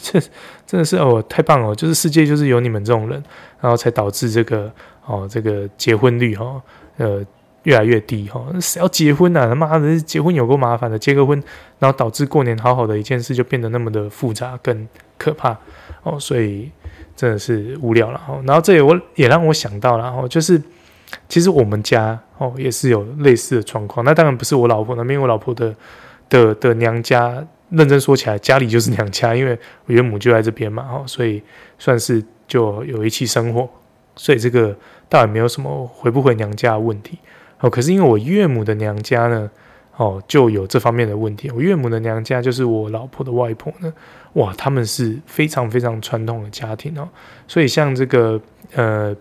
这真的是哦，太棒了！就是世界就是有你们这种人，然后才导致这个哦，这个结婚率哈、哦，呃，越来越低哈。谁要结婚啊？他妈的，结婚有够麻烦的，结个婚，然后导致过年好好的一件事就变得那么的复杂跟可怕哦，所以真的是无聊了哦。然后这也我也让我想到了哦，就是其实我们家哦也是有类似的状况。那当然不是我老婆那边，我老婆的的的娘家。认真说起来，家里就是娘家，因为我岳母就在这边嘛，哦，所以算是就有一起生活，所以这个倒也没有什么回不回娘家的问题，哦，可是因为我岳母的娘家呢，哦，就有这方面的问题。我岳母的娘家就是我老婆的外婆呢，哇，他们是非常非常传统的家庭哦，所以像这个呃，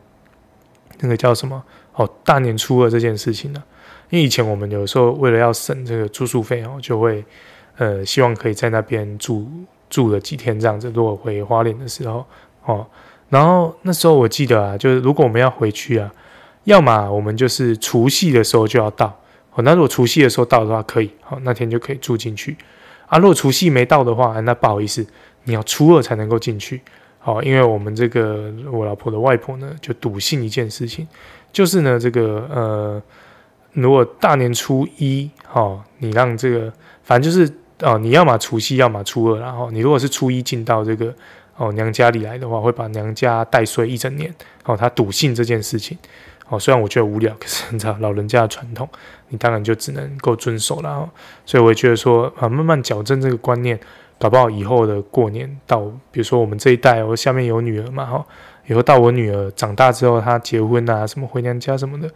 那个叫什么哦，大年初二这件事情呢，因为以前我们有时候为了要省这个住宿费哦，就会。呃，希望可以在那边住住了几天这样子。如果回花莲的时候，哦，然后那时候我记得啊，就是如果我们要回去啊，要么我们就是除夕的时候就要到，哦，那如果除夕的时候到的话，可以，好，那天就可以住进去。啊，如果除夕没到的话，那不好意思，你要初二才能够进去，好，因为我们这个我老婆的外婆呢，就笃信一件事情，就是呢，这个呃，如果大年初一，哈，你让这个，反正就是。哦，你要么除夕，要么初二，然后你如果是初一进到这个哦娘家里来的话，会把娘家带衰一整年。哦，他笃信这件事情。哦，虽然我觉得无聊，可是你知道老人家的传统，你当然就只能够遵守了。哦，所以我也觉得说啊，慢慢矫正这个观念，搞不好以后的过年到，比如说我们这一代，我下面有女儿嘛，哈，以后到我女儿长大之后，她结婚啊，什么回娘家什么的。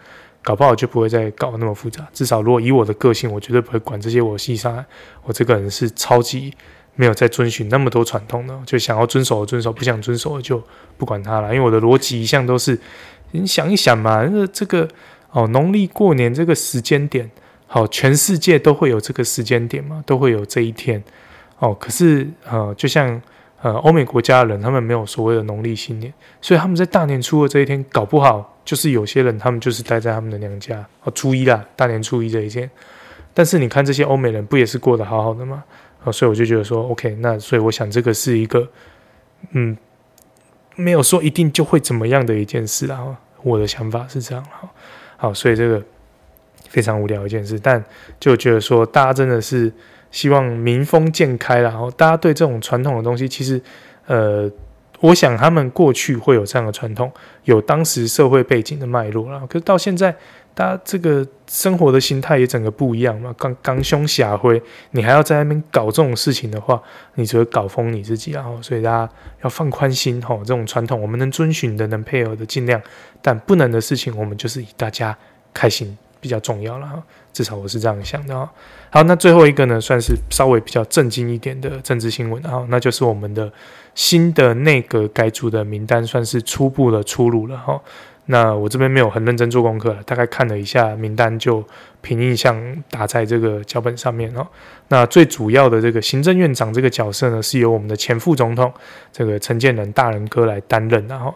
搞不好就不会再搞那么复杂。至少如果以我的个性，我绝对不会管这些。我细上，我这个人是超级没有在遵循那么多传统的，就想要遵守遵守，不想遵守就不管它了。因为我的逻辑一向都是，你想一想嘛，那这个哦，农历过年这个时间点，好，全世界都会有这个时间点嘛，都会有这一天哦。可是呃，就像。呃，欧美国家的人，他们没有所谓的农历新年，所以他们在大年初二这一天，搞不好就是有些人，他们就是待在他们的娘家哦，初一啦，大年初一这一天。但是你看这些欧美人，不也是过得好好的吗？哦，所以我就觉得说，OK，那所以我想这个是一个，嗯，没有说一定就会怎么样的一件事啊。我的想法是这样，好，好，所以这个非常无聊一件事，但就觉得说，大家真的是。希望民风渐开，然后大家对这种传统的东西，其实，呃，我想他们过去会有这样的传统，有当时社会背景的脉络，然后可是到现在，大家这个生活的心态也整个不一样嘛。刚刚凶下灰，你还要在那边搞这种事情的话，你只会搞疯你自己，然后所以大家要放宽心吼，这种传统我们能遵循的、能配合的尽量，但不能的事情，我们就是以大家开心比较重要了哈。至少我是这样想的哈。好，那最后一个呢，算是稍微比较震惊一点的政治新闻啊，那就是我们的新的内阁改组的名单算是初步的出炉了哈。那我这边没有很认真做功课，大概看了一下名单，就凭印象打在这个脚本上面哦。那最主要的这个行政院长这个角色呢，是由我们的前副总统这个陈建仁大仁哥来担任，然后。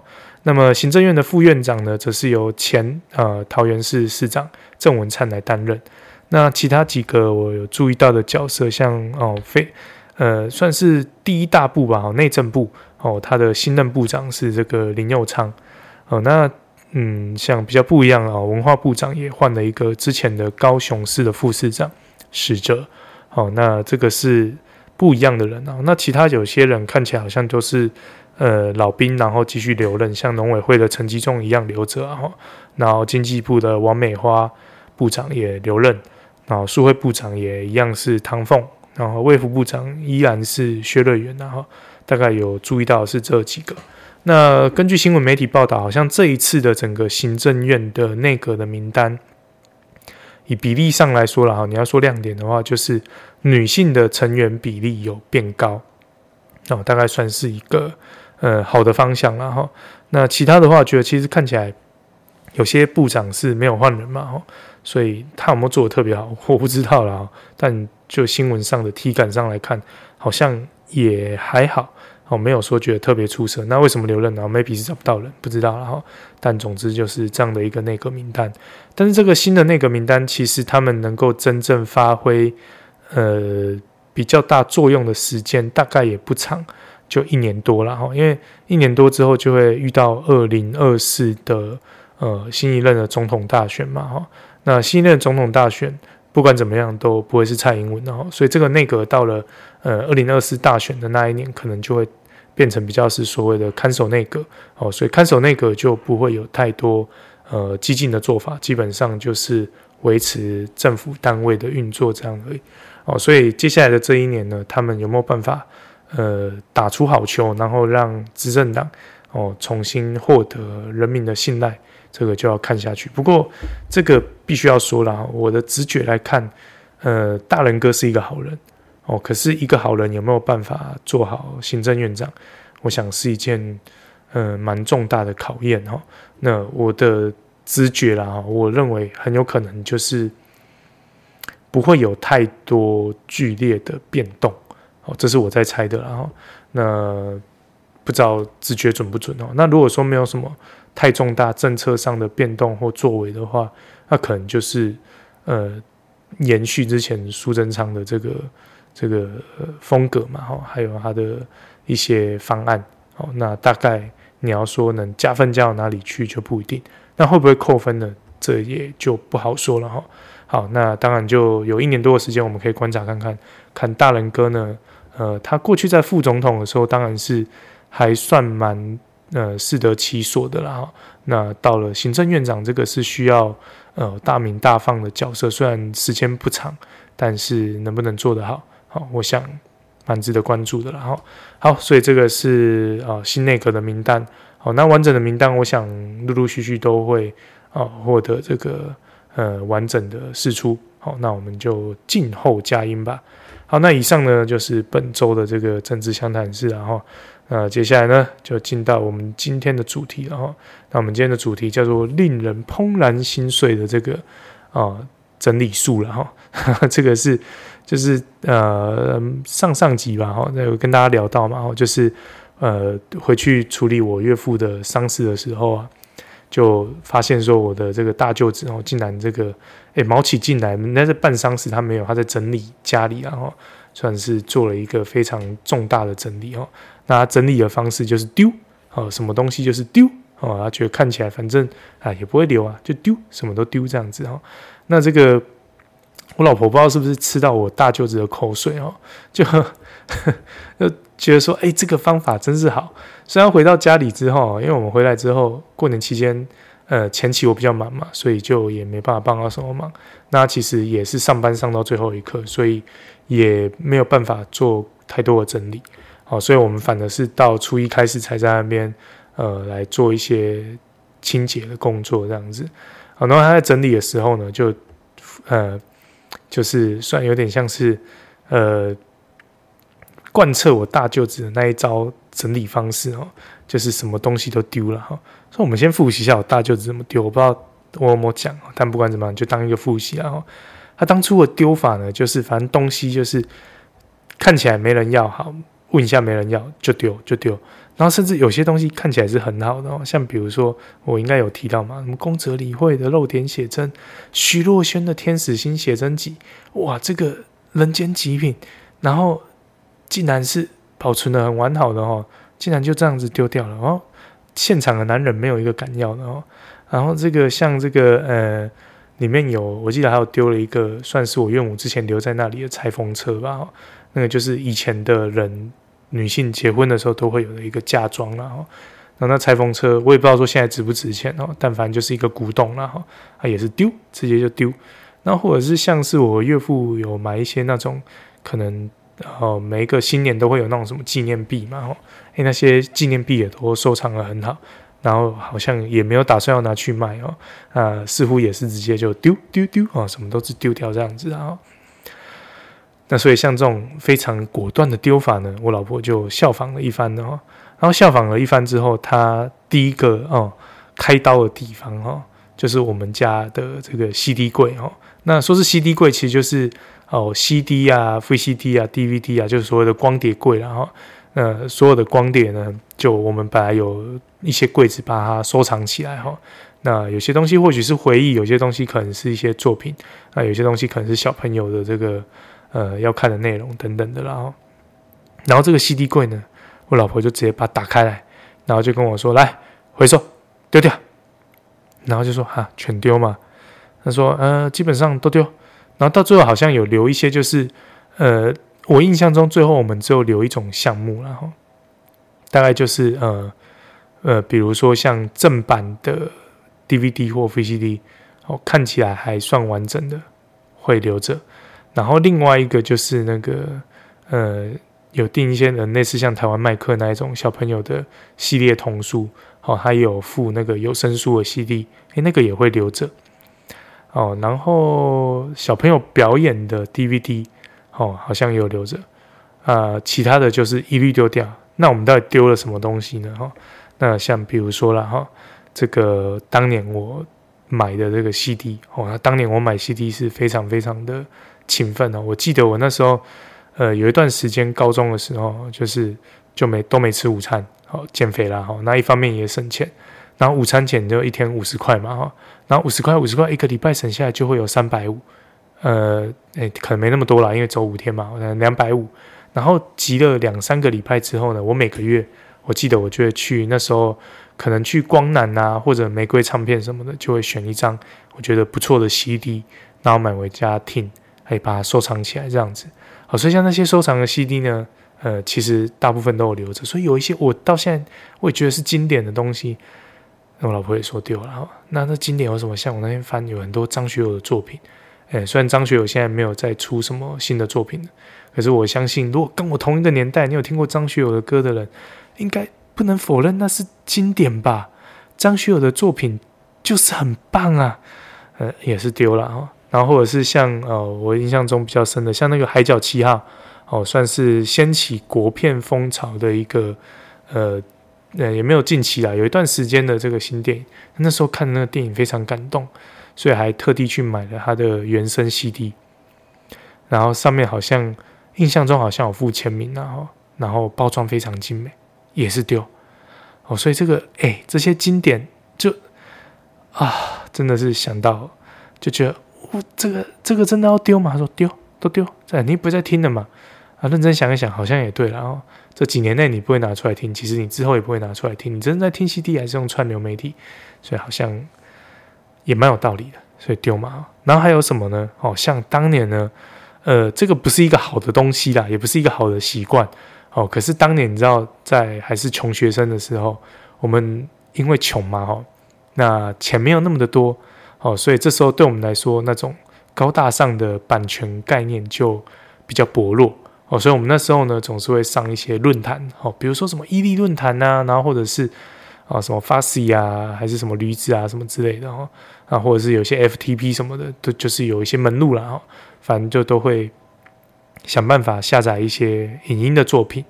那么行政院的副院长呢，则是由前呃桃园市市长郑文灿来担任。那其他几个我有注意到的角色，像哦非呃，算是第一大部吧，哦，内政部哦，他的新任部长是这个林佑昌，哦，那嗯，像比较不一样啊，文化部长也换了一个之前的高雄市的副市长史哲，哦，那这个是不一样的人啊，那其他有些人看起来好像都是呃老兵，然后继续留任，像农委会的陈吉仲一样留着啊，然后经济部的王美花部长也留任，然后数会部长也一样是唐凤。然后卫福部长依然是薛瑞元，然后大概有注意到是这几个。那根据新闻媒体报道，好像这一次的整个行政院的内阁的名单，以比例上来说了哈，你要说亮点的话，就是女性的成员比例有变高，哦，大概算是一个呃好的方向了哈。那其他的话，觉得其实看起来有些部长是没有换人嘛哈，所以他有没有做的特别好，我不知道了，但。就新闻上的体感上来看，好像也还好哦，没有说觉得特别出色。那为什么留任呢？maybe 是找不到人，不知道了哈。但总之就是这样的一个内阁名单。但是这个新的内阁名单，其实他们能够真正发挥呃比较大作用的时间，大概也不长，就一年多了哈。因为一年多之后就会遇到二零二四的呃新一任的总统大选嘛哈。那新一任总统大选。不管怎么样都不会是蔡英文的哈，所以这个内阁到了呃二零二四大选的那一年，可能就会变成比较是所谓的看守内阁哦，所以看守内阁就不会有太多呃激进的做法，基本上就是维持政府单位的运作这样而已哦，所以接下来的这一年呢，他们有没有办法呃打出好球，然后让执政党哦重新获得人民的信赖？这个就要看下去，不过这个必须要说了，我的直觉来看，呃，大人哥是一个好人哦，可是一个好人有没有办法做好行政院长，我想是一件呃蛮重大的考验哈。那我的直觉啦，我认为很有可能就是不会有太多剧烈的变动哦，这是我在猜的啦哈。那不知道直觉准不准哦？那如果说没有什么。太重大政策上的变动或作为的话，那可能就是呃延续之前苏贞昌的这个这个风格嘛，哈，还有他的一些方案，哦，那大概你要说能加分加到哪里去就不一定，那会不会扣分呢？这也就不好说了哈。好，那当然就有一年多的时间，我们可以观察看看，看大仁哥呢，呃，他过去在副总统的时候，当然是还算蛮。呃，适得其所的啦。那到了行政院长，这个是需要呃大鸣大放的角色，虽然时间不长，但是能不能做得好，好，我想蛮值得关注的了。哈，好，所以这个是、呃、新内阁的名单。好，那完整的名单，我想陆陆续续都会啊获得这个呃完整的释出。好，那我们就静候佳音吧。好，那以上呢就是本周的这个政治相谈室，然后。那接下来呢，就进到我们今天的主题了哈。那我们今天的主题叫做令人怦然心碎的这个啊整理术了哈。这个是就是呃上上集吧哈，有跟大家聊到嘛，就是呃回去处理我岳父的丧事的时候啊，就发现说我的这个大舅子哦，竟然这个哎毛起进来，那是办丧事他没有，他在整理家里然后算是做了一个非常重大的整理哦。那整理的方式就是丢哦，什么东西就是丢哦，他觉得看起来反正啊也不会留啊，就丢，什么都丢这样子哦。那这个我老婆不知道是不是吃到我大舅子的口水哦，就 就觉得说，哎、这个方法真是好。虽然回到家里之后，因为我们回来之后过年期间，呃，前期我比较忙嘛，所以就也没办法帮到什么忙。那其实也是上班上到最后一刻，所以也没有办法做太多的整理。好，所以我们反而是到初一开始才在那边，呃，来做一些清洁的工作这样子。好，然后他在整理的时候呢，就，呃，就是算有点像是，呃，贯彻我大舅子的那一招整理方式哦，就是什么东西都丢了哈。所以我们先复习一下我大舅子怎么丢，我不知道我有没有讲，但不管怎么样，就当一个复习啊。他当初的丢法呢，就是反正东西就是看起来没人要好。问一下没人要就丢就丢，然后甚至有些东西看起来是很好的哦，像比如说我应该有提到嘛，什么宫泽理惠的露点写真，徐若瑄的天使心写真集，哇，这个人间极品，然后竟然是保存得很完好的哦，竟然就这样子丢掉了哦。现场的男人没有一个敢要的哦。然后这个像这个呃，里面有我记得还有丢了一个，算是我岳母之前留在那里的裁缝车吧。哦，那个就是以前的人女性结婚的时候都会有的一个嫁妆了哈。然后那裁缝车我也不知道说现在值不值钱哦，但反正就是一个古董了哈，它也是丢，直接就丢。那或者是像是我岳父有买一些那种可能哦，每一个新年都会有那种什么纪念币嘛，哦，诶，那些纪念币也都收藏得很好，然后好像也没有打算要拿去卖哦，啊，似乎也是直接就丢丢丢啊，什么都是丢掉这样子啊。那所以像这种非常果断的丢法呢，我老婆就效仿了一番哦，然后效仿了一番之后，她第一个哦开刀的地方哦，就是我们家的这个 CD 柜哦。那说是 CD 柜，其实就是哦 CD 啊、VCD 啊、DVD 啊，就是所谓的光碟柜。然后，呃，所有的光碟呢，就我们本来有一些柜子把它收藏起来哈。那有些东西或许是回忆，有些东西可能是一些作品，那有些东西可能是小朋友的这个呃要看的内容等等的。然后，然后这个 CD 柜呢，我老婆就直接把它打开来，然后就跟我说：“来回收丢掉。”然后就说：“哈，全丢嘛。”他说：“呃，基本上都丢，然后到最后好像有留一些，就是呃，我印象中最后我们只有留一种项目，然后大概就是呃呃，比如说像正版的 DVD 或 VCD，哦，看起来还算完整的会留着，然后另外一个就是那个呃，有订一些人类似像台湾麦克那一种小朋友的系列童书，哦，还有附那个有声书的 CD，诶，那个也会留着。”哦，然后小朋友表演的 DVD，哦，好像有留着，啊、呃，其他的就是一律丢掉。那我们到底丢了什么东西呢？哈、哦，那像比如说了哈、哦，这个当年我买的这个 CD，哦，那当年我买 CD 是非常非常的勤奋哦。我记得我那时候，呃，有一段时间高中的时候，就是就没都没吃午餐，哦、减肥啦，哈、哦，那一方面也省钱。然后午餐钱就一天五十块嘛哈，然后五十块五十块一个礼拜省下来就会有三百五，呃，诶，可能没那么多啦，因为走五天嘛，两百五。然后集了两三个礼拜之后呢，我每个月我记得我就会去那时候可能去光南啊或者玫瑰唱片什么的，就会选一张我觉得不错的 CD，然后买回家听，还把它收藏起来这样子。好，所以像那些收藏的 CD 呢，呃，其实大部分都有留着，所以有一些我到现在我也觉得是经典的东西。那我老婆也说丢了，那那经典有什么？像我那天翻有很多张学友的作品，诶，虽然张学友现在没有再出什么新的作品了，可是我相信，如果跟我同一个年代，你有听过张学友的歌的人，应该不能否认那是经典吧？张学友的作品就是很棒啊，呃，也是丢了哈。然后或者是像呃，我印象中比较深的，像那个《海角七号》，哦，算是掀起国片风潮的一个呃。呃，也没有近期啦，有一段时间的这个新电影，那时候看那个电影非常感动，所以还特地去买了它的原声 CD，然后上面好像印象中好像有附签名，然后然后包装非常精美，也是丢哦，所以这个哎，这些经典就啊，真的是想到就觉得我这个这个真的要丢吗？他说丢都丢，这，你不再听了嘛？啊，认真想一想，好像也对，然后。这几年内你不会拿出来听，其实你之后也不会拿出来听。你真的在听 CD 还是用串流媒体？所以好像也蛮有道理的。所以丢嘛。然后还有什么呢？哦，像当年呢，呃，这个不是一个好的东西啦，也不是一个好的习惯。哦，可是当年你知道，在还是穷学生的时候，我们因为穷嘛，哈，那钱没有那么的多，哦，所以这时候对我们来说，那种高大上的版权概念就比较薄弱。哦，所以我们那时候呢，总是会上一些论坛，哦，比如说什么伊利论坛啊，然后或者是啊什么 Fasi 啊，还是什么驴子啊什么之类的，哦，啊，或者是有些 FTP 什么的，都就是有一些门路了，哦，反正就都会想办法下载一些影音的作品，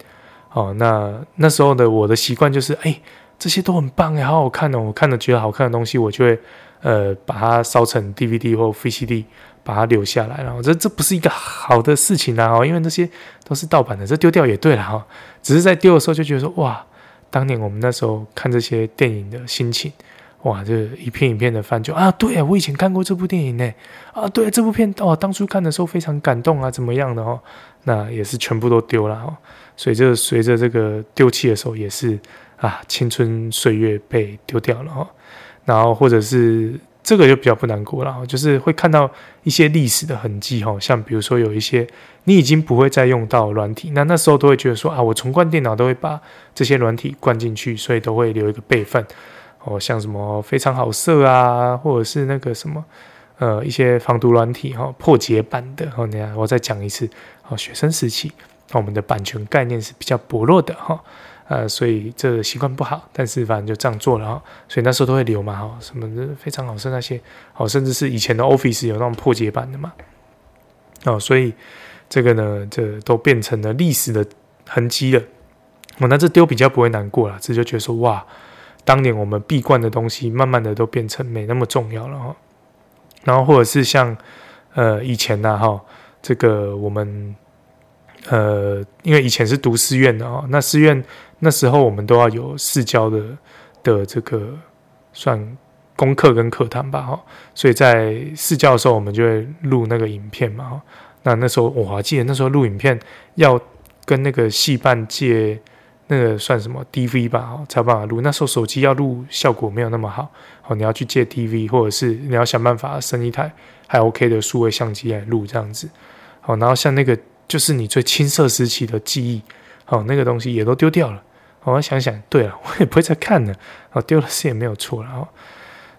哦，那那时候的我的习惯就是，哎，这些都很棒哎，好好看哦，我看了觉得好看的东西，我就会呃把它烧成 DVD 或 VCD。把它留下来，然后这这不是一个好的事情啊！因为那些都是盗版的，这丢掉也对了哈。只是在丢的时候就觉得说，哇，当年我们那时候看这些电影的心情，哇，这一片一片的翻就啊，对啊，我以前看过这部电影呢，啊，对啊，这部片哦，当初看的时候非常感动啊，怎么样的哦，那也是全部都丢了哦，所以就随着这个丢弃的时候，也是啊，青春岁月被丢掉了哦，然后或者是。这个就比较不难过了，就是会看到一些历史的痕迹哈，像比如说有一些你已经不会再用到软体，那那时候都会觉得说啊，我重灌电脑都会把这些软体灌进去，所以都会留一个备份。哦，像什么非常好色啊，或者是那个什么呃一些防毒软体哈，破解版的哦，你看我再讲一次哦，学生时期我们的版权概念是比较薄弱的哈。呃，所以这个习惯不好，但是反正就这样做了哈。所以那时候都会留嘛哈，什么非常好，色那些哦，甚至是以前的 Office 有那种破解版的嘛。哦，所以这个呢，这都变成了历史的痕迹了。哦，那这丢比较不会难过了，这就觉得说哇，当年我们闭关的东西，慢慢的都变成没那么重要了哈。然后或者是像呃以前呐哈，这个我们呃因为以前是读师院的哦，那师院。那时候我们都要有试教的的这个算功课跟课堂吧，哈，所以在试教的时候，我们就会录那个影片嘛，哈。那那时候我还记得，那时候录影片要跟那个戏办借那个算什么 DV 吧，哈，才有办法录。那时候手机要录效果没有那么好，哦，你要去借 DV，或者是你要想办法升一台还 OK 的数位相机来录这样子，好，然后像那个就是你最青涩时期的记忆。哦，那个东西也都丢掉了。我想想，对了，我也不会再看了。哦，丢了是也没有错了。哦，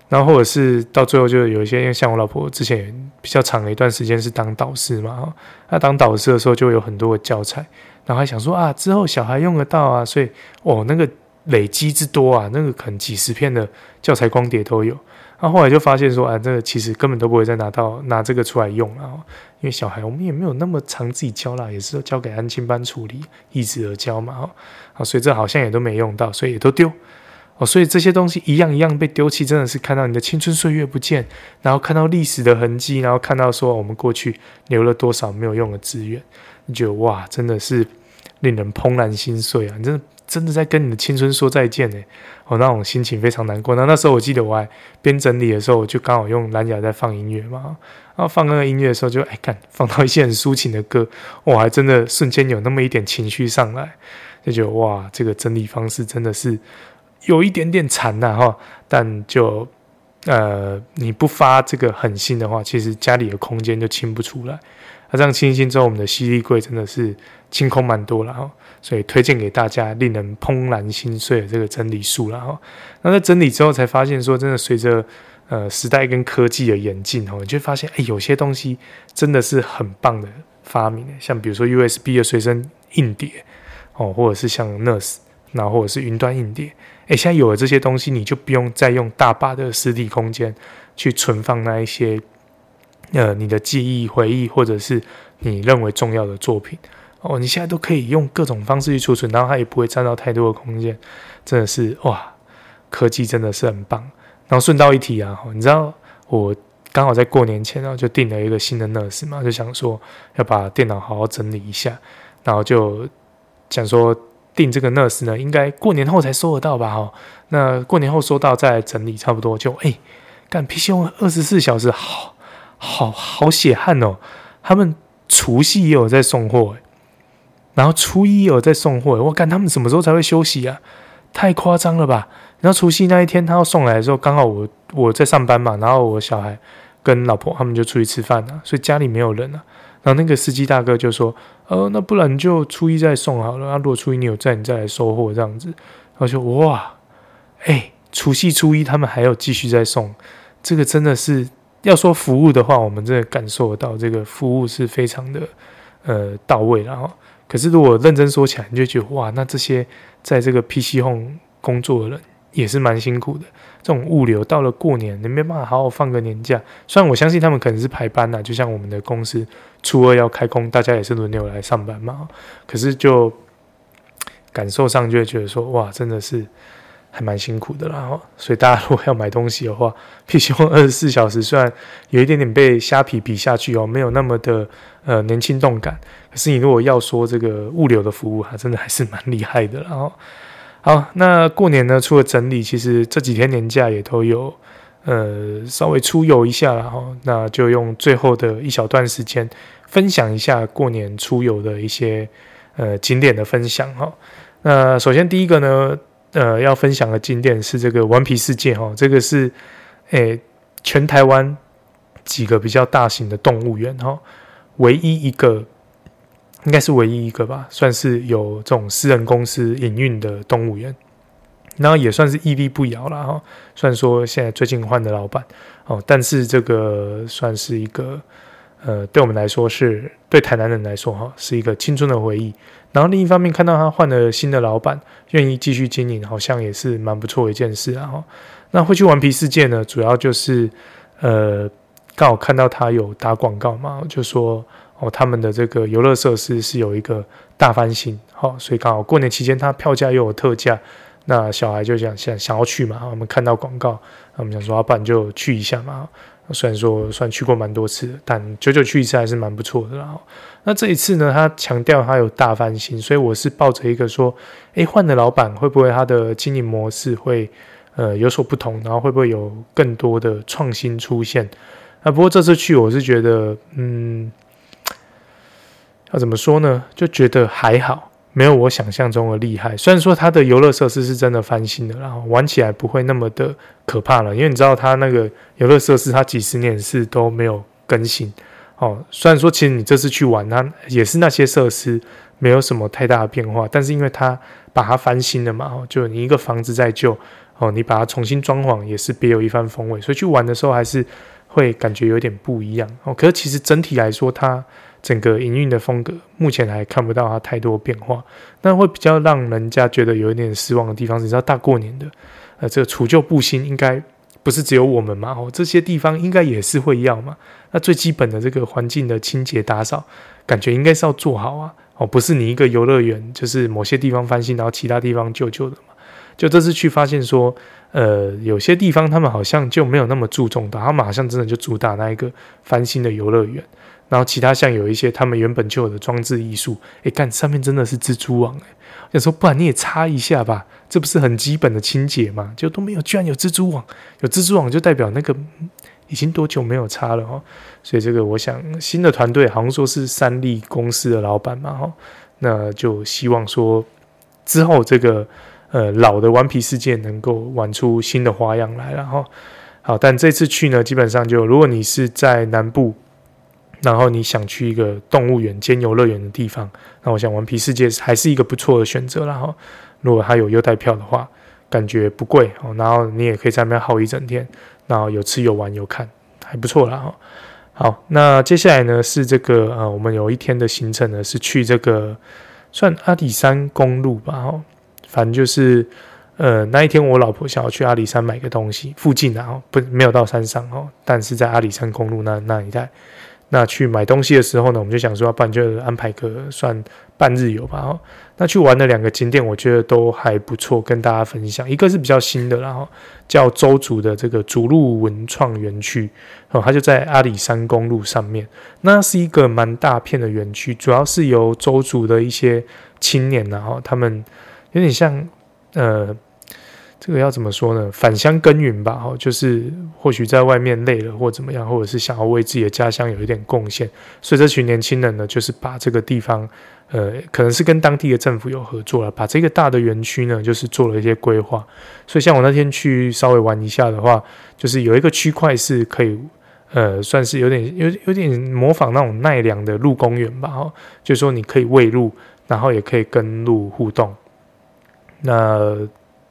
然后或者是到最后就有一些，因为像我老婆之前比较长的一段时间是当导师嘛。哦，那当导师的时候就有很多的教材，然后还想说啊，之后小孩用得到啊，所以哦，那个累积之多啊，那个可能几十片的教材光碟都有。那后来就发现说啊，这个其实根本都不会再拿到拿这个出来用了，因为小孩我们也没有那么常自己教啦，也是交给安亲班处理，一直而教嘛，哦，所以这好像也都没用到，所以也都丢。哦，所以这些东西一样一样被丢弃，真的是看到你的青春岁月不见，然后看到历史的痕迹，然后看到说我们过去留了多少没有用的资源，你觉得哇，真的是令人怦然心碎啊！你真的。真的在跟你的青春说再见呢，哦，那种心情非常难过。那那时候我记得我还边整理的时候，我就刚好用蓝牙在放音乐嘛，然后放那个音乐的时候就哎，看放到一些很抒情的歌，我还真的瞬间有那么一点情绪上来，就觉得哇，这个整理方式真的是有一点点残呐哈。但就呃，你不发这个狠心的话，其实家里的空间就清不出来。那这样清新之后，我们的吸力柜真的是清空蛮多了哈。所以推荐给大家，令人怦然心碎的这个整理术了哈。那在整理之后，才发现说，真的随着呃时代跟科技的演进哦，你就发现，哎，有些东西真的是很棒的发明。像比如说 USB 的随身硬碟哦，或者是像 NAS，然后或者是云端硬碟。哎，现在有了这些东西，你就不用再用大把的实体空间去存放那一些呃你的记忆、回忆，或者是你认为重要的作品。哦，你现在都可以用各种方式去储存，然后它也不会占到太多的空间，真的是哇，科技真的是很棒。然后顺道一提啊，你知道我刚好在过年前啊就订了一个新的 nurse 嘛，就想说要把电脑好好整理一下，然后就想说订这个 nurse 呢，应该过年后才收得到吧？哈，那过年后收到再整理，差不多就哎，干 PC 用二十四小时，好好好血汗哦。他们除夕也有在送货，哎。然后初一有在送货，我看他们什么时候才会休息啊？太夸张了吧！然后除夕那一天他要送来的时候，刚好我我在上班嘛，然后我小孩跟老婆他们就出去吃饭了，所以家里没有人啊。然后那个司机大哥就说：“呃，那不然就初一再送好了。那如果初一你有在，你再来收货这样子。”然后就哇，哎，除夕初一他们还有继续在送，这个真的是要说服务的话，我们真的感受得到这个服务是非常的呃到位，然后。可是，如果认真说起来，你就觉得哇，那这些在这个 PC Home 工作的人也是蛮辛苦的。这种物流到了过年，你没办法好好放个年假。虽然我相信他们可能是排班呐，就像我们的公司初二要开工，大家也是轮流来上班嘛。可是就感受上就会觉得说，哇，真的是。还蛮辛苦的啦，所以大家如果要买东西的话，PC Home 二十四小时虽然有一点点被虾皮比下去哦，没有那么的呃年轻动感，可是你如果要说这个物流的服务，它真的还是蛮厉害的。然后好，那过年呢，除了整理，其实这几天年假也都有，呃，稍微出游一下然后。那就用最后的一小段时间，分享一下过年出游的一些呃景点的分享哈。那首先第一个呢，呃，要分享的景点是这个顽皮世界哈，这个是诶、全台湾几个比较大型的动物园哈，唯一一个。应该是唯一一个吧，算是有这种私人公司营运的动物园，然后也算是屹立不摇了哈。虽然说现在最近换的老板哦，但是这个算是一个呃，对我们来说是对台南人来说哈，是一个青春的回忆。然后另一方面看到他换了新的老板，愿意继续经营，好像也是蛮不错的一件事啊。那会去顽皮世界呢，主要就是呃，刚好看到他有打广告嘛，就说。哦，他们的这个游乐设施是有一个大翻新，好、所以刚好过年期间，他票价又有特价，那小孩就想想想要去嘛，我们看到广告，我们想说，要不然就去一下嘛。虽然说算去过蛮多次，但久久去一次还是蛮不错的啦。那这一次呢，他强调他有大翻新，所以我是抱着一个说，诶，换的老板会不会他的经营模式会呃有所不同，然后会不会有更多的创新出现？啊，不过这次去我是觉得，嗯。要怎么说呢？就觉得还好，没有我想象中的厉害。虽然说它的游乐设施是真的翻新的，然后玩起来不会那么的可怕了。因为你知道，它那个游乐设施，它几十年是都没有更新。哦，虽然说其实你这次去玩，它也是那些设施没有什么太大的变化，但是因为它把它翻新了嘛，哦，就你一个房子在旧，哦，你把它重新装潢也是别有一番风味，所以去玩的时候还是会感觉有点不一样。哦，可是其实整体来说，它。整个营运的风格目前还看不到它太多变化，那会比较让人家觉得有一点失望的地方，你知道大过年的，呃，这个除旧布新应该不是只有我们嘛？哦，这些地方应该也是会要嘛？那最基本的这个环境的清洁打扫，感觉应该是要做好啊！哦，不是你一个游乐园，就是某些地方翻新，然后其他地方旧旧的嘛？就这次去发现说，呃，有些地方他们好像就没有那么注重的，他们好像真的就主打那一个翻新的游乐园。然后其他像有一些他们原本就有的装置艺术，哎，看上面真的是蜘蛛网哎，有时候不然你也擦一下吧，这不是很基本的清洁吗？就都没有，居然有蜘蛛网，有蜘蛛网就代表那个已经多久没有擦了哦。所以这个我想新的团队好像说是三立公司的老板嘛哈，那就希望说之后这个呃老的顽皮世界能够玩出新的花样来了哈。好，但这次去呢，基本上就如果你是在南部。然后你想去一个动物园兼游乐园的地方，那我想顽皮世界还是一个不错的选择。然后，如果它有优待票的话，感觉不贵哦。然后你也可以在那边耗一整天，然后有吃有玩有看，还不错啦哈。好，那接下来呢是这个呃，我们有一天的行程呢是去这个算阿里山公路吧哈，反正就是呃那一天我老婆想要去阿里山买个东西，附近啊不没有到山上哦，但是在阿里山公路那那一带。那去买东西的时候呢，我们就想说，要不然就安排个算半日游吧。哈，那去玩的两个景点，我觉得都还不错，跟大家分享。一个是比较新的，然后叫周族的这个逐鹿文创园区，哦，它就在阿里山公路上面。那是一个蛮大片的园区，主要是由周族的一些青年，然后他们有点像呃。这个要怎么说呢？返乡耕耘吧，哈，就是或许在外面累了或怎么样，或者是想要为自己的家乡有一点贡献，所以这群年轻人呢，就是把这个地方，呃，可能是跟当地的政府有合作了，把这个大的园区呢，就是做了一些规划。所以像我那天去稍微玩一下的话，就是有一个区块是可以，呃，算是有点有有点模仿那种奈良的鹿公园吧，哈，就是说你可以喂鹿，然后也可以跟鹿互动，那。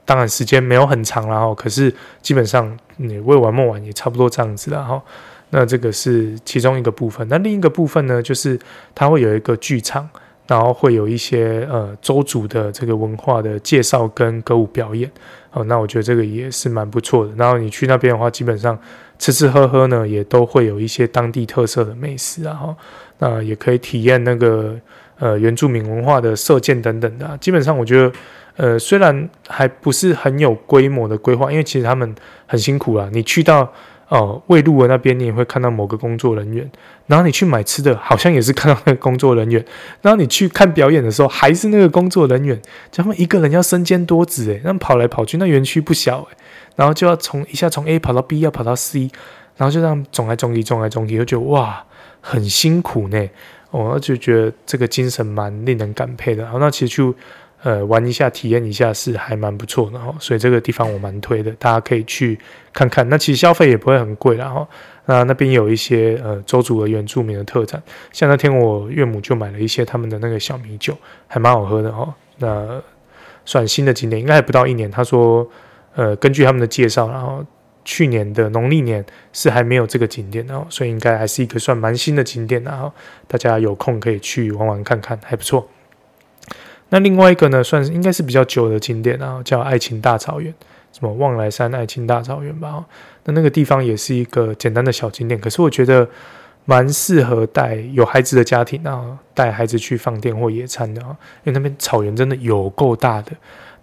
当然时间没有很长了哈，可是基本上你未完摸完也差不多这样子了哈。那这个是其中一个部分，那另一个部分呢，就是它会有一个剧场，然后会有一些呃邹族的这个文化的介绍跟歌舞表演。哦，那我觉得这个也是蛮不错的。然后你去那边的话，基本上吃吃喝喝呢，也都会有一些当地特色的美食啊哈。那也可以体验那个呃原住民文化的射箭等等的。基本上我觉得。呃，虽然还不是很有规模的规划，因为其实他们很辛苦啦。你去到哦，喂鹿的那边你也会看到某个工作人员，然后你去买吃的，好像也是看到那个工作人员，然后你去看表演的时候，还是那个工作人员，他们一个人要身兼多职，诶，他们跑来跑去，那园区不小，诶，然后就要从一下从 A 跑到 B，要跑到 C，然后就这样走来走去，走来走去，就觉得哇，很辛苦呢，我就觉得这个精神蛮令人感佩的。然后那其实就。呃，玩一下，体验一下是还蛮不错的哈，所以这个地方我蛮推的，大家可以去看看。那其实消费也不会很贵啦哈。那那边有一些呃周族的原住民的特产，像那天我岳母就买了一些他们的那个小米酒，还蛮好喝的哈。那算新的景点，应该还不到一年。他说，呃，根据他们的介绍，然后去年的农历年是还没有这个景点的，所以应该还是一个算蛮新的景点，然后大家有空可以去玩玩看看，还不错。那另外一个呢，算是应该是比较久的景点啊，叫爱情大草原，什么望来山爱情大草原吧。那那个地方也是一个简单的小景点，可是我觉得蛮适合带有孩子的家庭啊，带孩子去放电或野餐的啊，因为那边草原真的有够大的。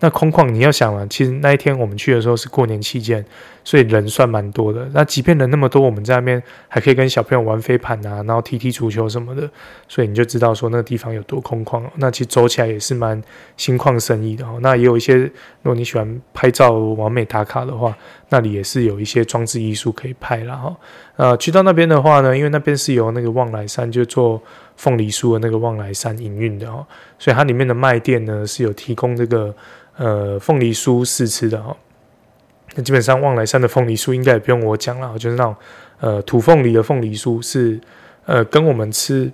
那空旷，你要想啊，其实那一天我们去的时候是过年期间，所以人算蛮多的。那即便人那么多，我们在那边还可以跟小朋友玩飞盘啊，然后踢踢足球什么的，所以你就知道说那个地方有多空旷。那其实走起来也是蛮心旷神怡的哦。那也有一些，如果你喜欢拍照、完美打卡的话，那里也是有一些装置艺术可以拍了哈。呃，去到那边的话呢，因为那边是由那个望来山就做凤梨酥的那个望来山营运的哦，所以它里面的卖店呢是有提供这个。呃，凤梨酥试吃的哈，那基本上望来山的凤梨酥应该也不用我讲了，就是那种呃土凤梨的凤梨酥是呃跟我们吃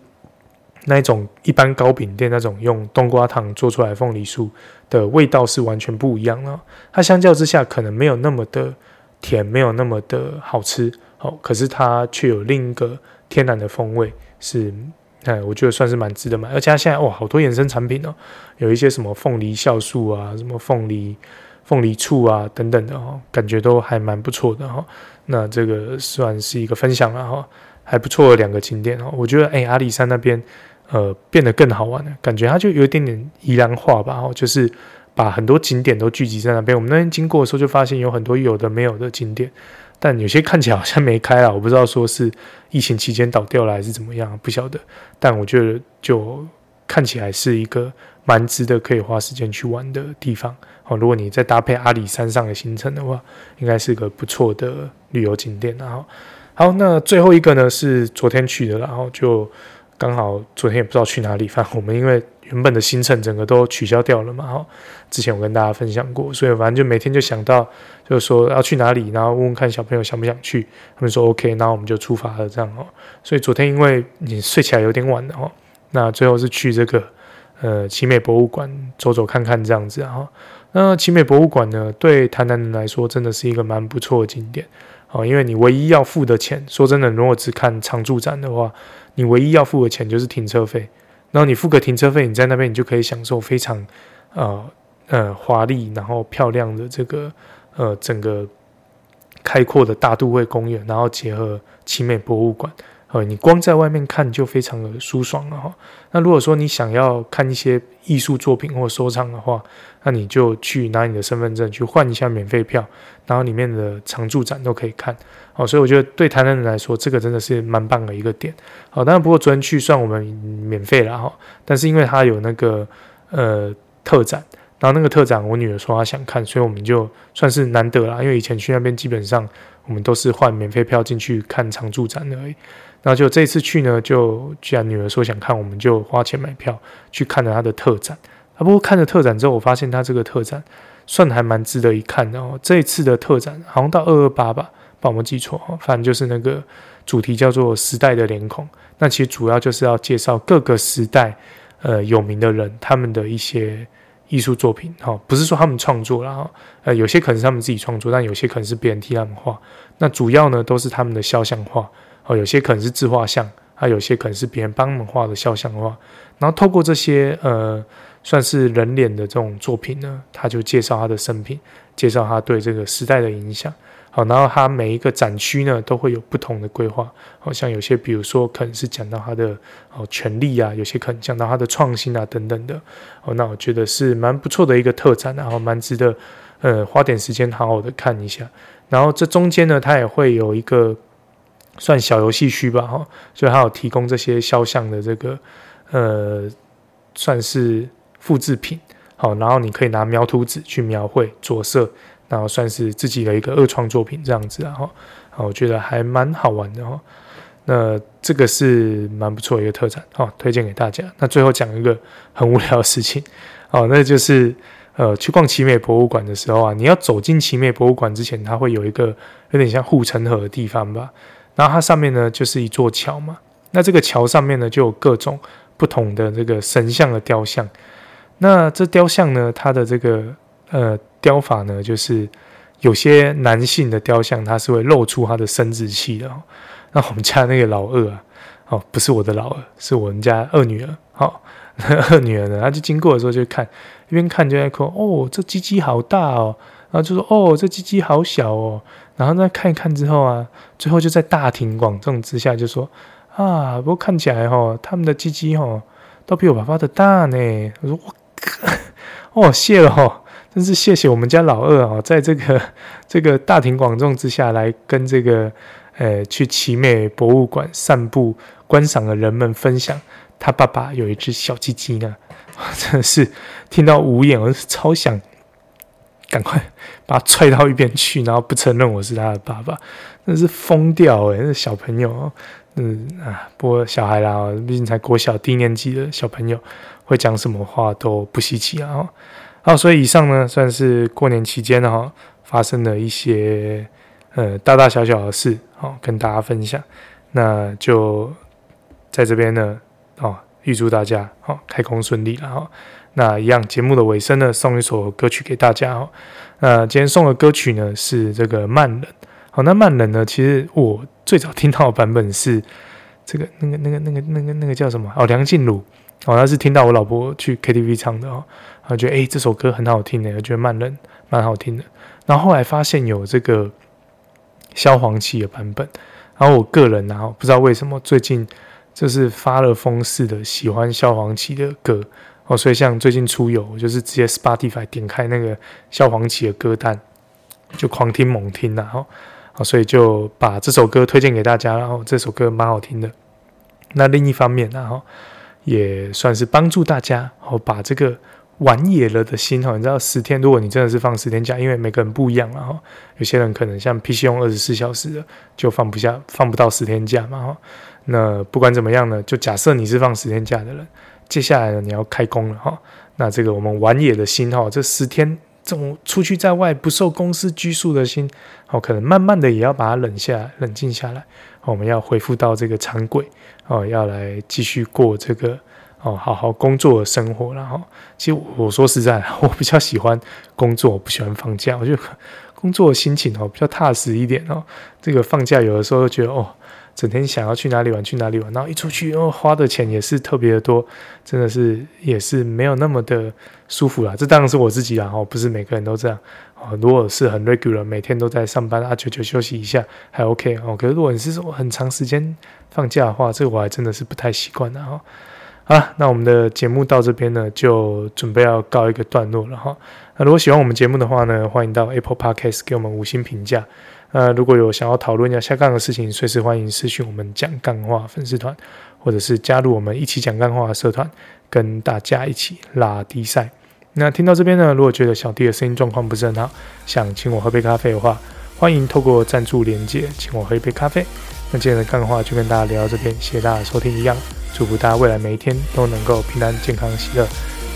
那一种一般糕饼店那种用冬瓜糖做出来凤梨酥的味道是完全不一样的。它相较之下可能没有那么的甜，没有那么的好吃哦，可是它却有另一个天然的风味是。哎，我觉得算是蛮值得买，而且它现在哇，好多衍生产品哦，有一些什么凤梨酵素啊，什么凤梨凤梨醋啊等等的哈，感觉都还蛮不错的哈。那这个算是一个分享了哈，还不错的两个景点哦。我觉得哎，阿里山那边呃变得更好玩了，感觉它就有一点点宜兰化吧，哈，就是把很多景点都聚集在那边。我们那天经过的时候就发现有很多有的没有的景点。但有些看起来好像没开啊，我不知道说是疫情期间倒掉了还是怎么样，不晓得。但我觉得就看起来是一个蛮值得可以花时间去玩的地方。好，如果你再搭配阿里山上的行程的话，应该是个不错的旅游景点。然后，好，那最后一个呢是昨天去的，然后就刚好昨天也不知道去哪里，反正我们因为。原本的行程整个都取消掉了嘛，哈，之前我跟大家分享过，所以反正就每天就想到，就说要去哪里，然后问问看小朋友想不想去，他们说 OK，那我们就出发了这样哦。所以昨天因为你睡起来有点晚了哈，那最后是去这个呃奇美博物馆走走看看这样子哈。那奇美博物馆呢，对台南人来说真的是一个蛮不错的景点哦，因为你唯一要付的钱，说真的，如果只看常驻展的话，你唯一要付的钱就是停车费。然后你付个停车费，你在那边你就可以享受非常呃呃华丽然后漂亮的这个呃整个开阔的大都会公园，然后结合奇美博物馆，呃你光在外面看就非常的舒爽了哈。那如果说你想要看一些艺术作品或收藏的话，那你就去拿你的身份证去换一下免费票，然后里面的常驻展都可以看。好，所以我觉得对台南人来说，这个真的是蛮棒的一个点。好，当然不过昨天去算我们免费了哈，但是因为它有那个呃特展，然后那个特展我女儿说她想看，所以我们就算是难得啦。因为以前去那边基本上我们都是换免费票进去看常驻展而已。然后就这次去呢，就既然女儿说想看，我们就花钱买票去看了她的特展。啊，不过看了特展之后，我发现她这个特展算还蛮值得一看的哦。这一次的特展好像到二二八吧。把我们记错，反正就是那个主题叫做“时代的脸孔”。那其实主要就是要介绍各个时代呃有名的人，他们的一些艺术作品。哈，不是说他们创作，然后呃有些可能是他们自己创作，但有些可能是别人替他们画。那主要呢都是他们的肖像画，哦，有些可能是自画像，还有些可能是别人帮他们画的肖像画。然后透过这些呃算是人脸的这种作品呢，他就介绍他的生平，介绍他对这个时代的影响。好，然后它每一个展区呢，都会有不同的规划。好像有些，比如说，可能是讲到它的哦权力啊，有些可能讲到它的创新啊等等的。哦，那我觉得是蛮不错的一个特展，然后蛮值得呃花点时间好好的看一下。然后这中间呢，它也会有一个算小游戏区吧，哈，所以它有提供这些肖像的这个呃，算是复制品，好，然后你可以拿描图纸去描绘着色，然后算是自己的一个二创作品这样子啊，哈，我觉得还蛮好玩的哈。那这个是蛮不错一个特展，哈，推荐给大家。那最后讲一个很无聊的事情，哦，那就是。呃，去逛奇美博物馆的时候啊，你要走进奇美博物馆之前，它会有一个有点像护城河的地方吧。然后它上面呢就是一座桥嘛。那这个桥上面呢就有各种不同的这个神像的雕像。那这雕像呢，它的这个呃雕法呢，就是有些男性的雕像，它是会露出他的生殖器的。那我们家那个老二啊，哦，不是我的老二，是我们家二女儿。好、哦，二女儿呢，她就经过的时候就看。一边看就在哭：“哦，这鸡鸡好大哦。”然后就说：“哦，这鸡鸡好小哦。”然后再看一看之后啊，最后就在大庭广众之下就说：“啊，不过看起来、哦，他们的鸡鸡哈都比我爸爸的大呢。”我说：“我，哦，谢了哦，真是谢谢我们家老二哦，在这个 这个大庭广众之下来跟这个呃去奇美博物馆散步观赏的人们分享，他爸爸有一只小鸡鸡呢。”真的是听到无言，我是超想赶快把他踹到一边去，然后不承认我是他的爸爸，真是疯掉诶、欸，那小朋友，嗯啊，不过小孩啦，毕竟才国小低年级的小朋友，会讲什么话都不稀奇啊。好，所以以上呢，算是过年期间哈发生的一些呃大大小小的事，好跟大家分享。那就在这边呢，哦。预祝大家好，开工顺利了哈。那一样节目的尾声呢，送一首歌曲给大家哈。那今天送的歌曲呢是这个慢冷。好，那慢冷呢，其实我最早听到的版本是这个那个那个那个那个那个叫什么？哦，梁静茹。哦，那是听到我老婆去 KTV 唱的哦，然后觉得诶这首歌很好听的，我觉得慢冷蛮好听的。然后后来发现有这个萧煌奇的版本，然后我个人然后不知道为什么最近。就是发了疯似的喜欢萧煌奇的歌哦，所以像最近出游，就是直接 Spotify 点开那个萧煌奇的歌单，就狂听猛听然后啊，所以就把这首歌推荐给大家，然后这首歌蛮好听的。那另一方面，然后也算是帮助大家哦，把这个玩野了的心哈，你知道十天，如果你真的是放十天假，因为每个人不一样，了哈有些人可能像 PC 用二十四小时的，就放不下，放不到十天假嘛哈。那不管怎么样呢，就假设你是放十天假的人，接下来呢你要开工了哈。那这个我们玩野的心哈，这十天这种出去在外不受公司拘束的心，哦，可能慢慢的也要把它冷下来，冷静下来。我们要恢复到这个常轨哦，要来继续过这个哦好好工作的生活。然后，其实我说实在，我比较喜欢工作，我不喜欢放假。我觉得工作的心情哦比较踏实一点哦。这个放假有的时候觉得哦。整天想要去哪里玩去哪里玩，然后一出去哦，花的钱也是特别的多，真的是也是没有那么的舒服啦。这当然是我自己啦，哦，不是每个人都这样哦。如果是很 regular，每天都在上班啊，久久休息一下还 OK 哦。可是如果你是说很长时间放假的话，这个我还真的是不太习惯的哈。好了，那我们的节目到这边呢，就准备要告一个段落了哈。那如果喜欢我们节目的话呢，欢迎到 Apple Podcast 给我们五星评价。呃，如果有想要讨论一下下杠的事情，随时欢迎私讯我们讲干话粉丝团，或者是加入我们一起讲干话的社团，跟大家一起拉低赛。那听到这边呢，如果觉得小弟的声音状况不是很好，想请我喝杯咖啡的话，欢迎透过赞助连接请我喝一杯咖啡。那今天的干话就跟大家聊到这边，谢谢大家收听一样，祝福大家未来每一天都能够平安健康喜乐，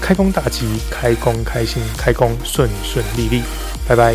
开工大吉，开工开心，开工顺顺利利，拜拜。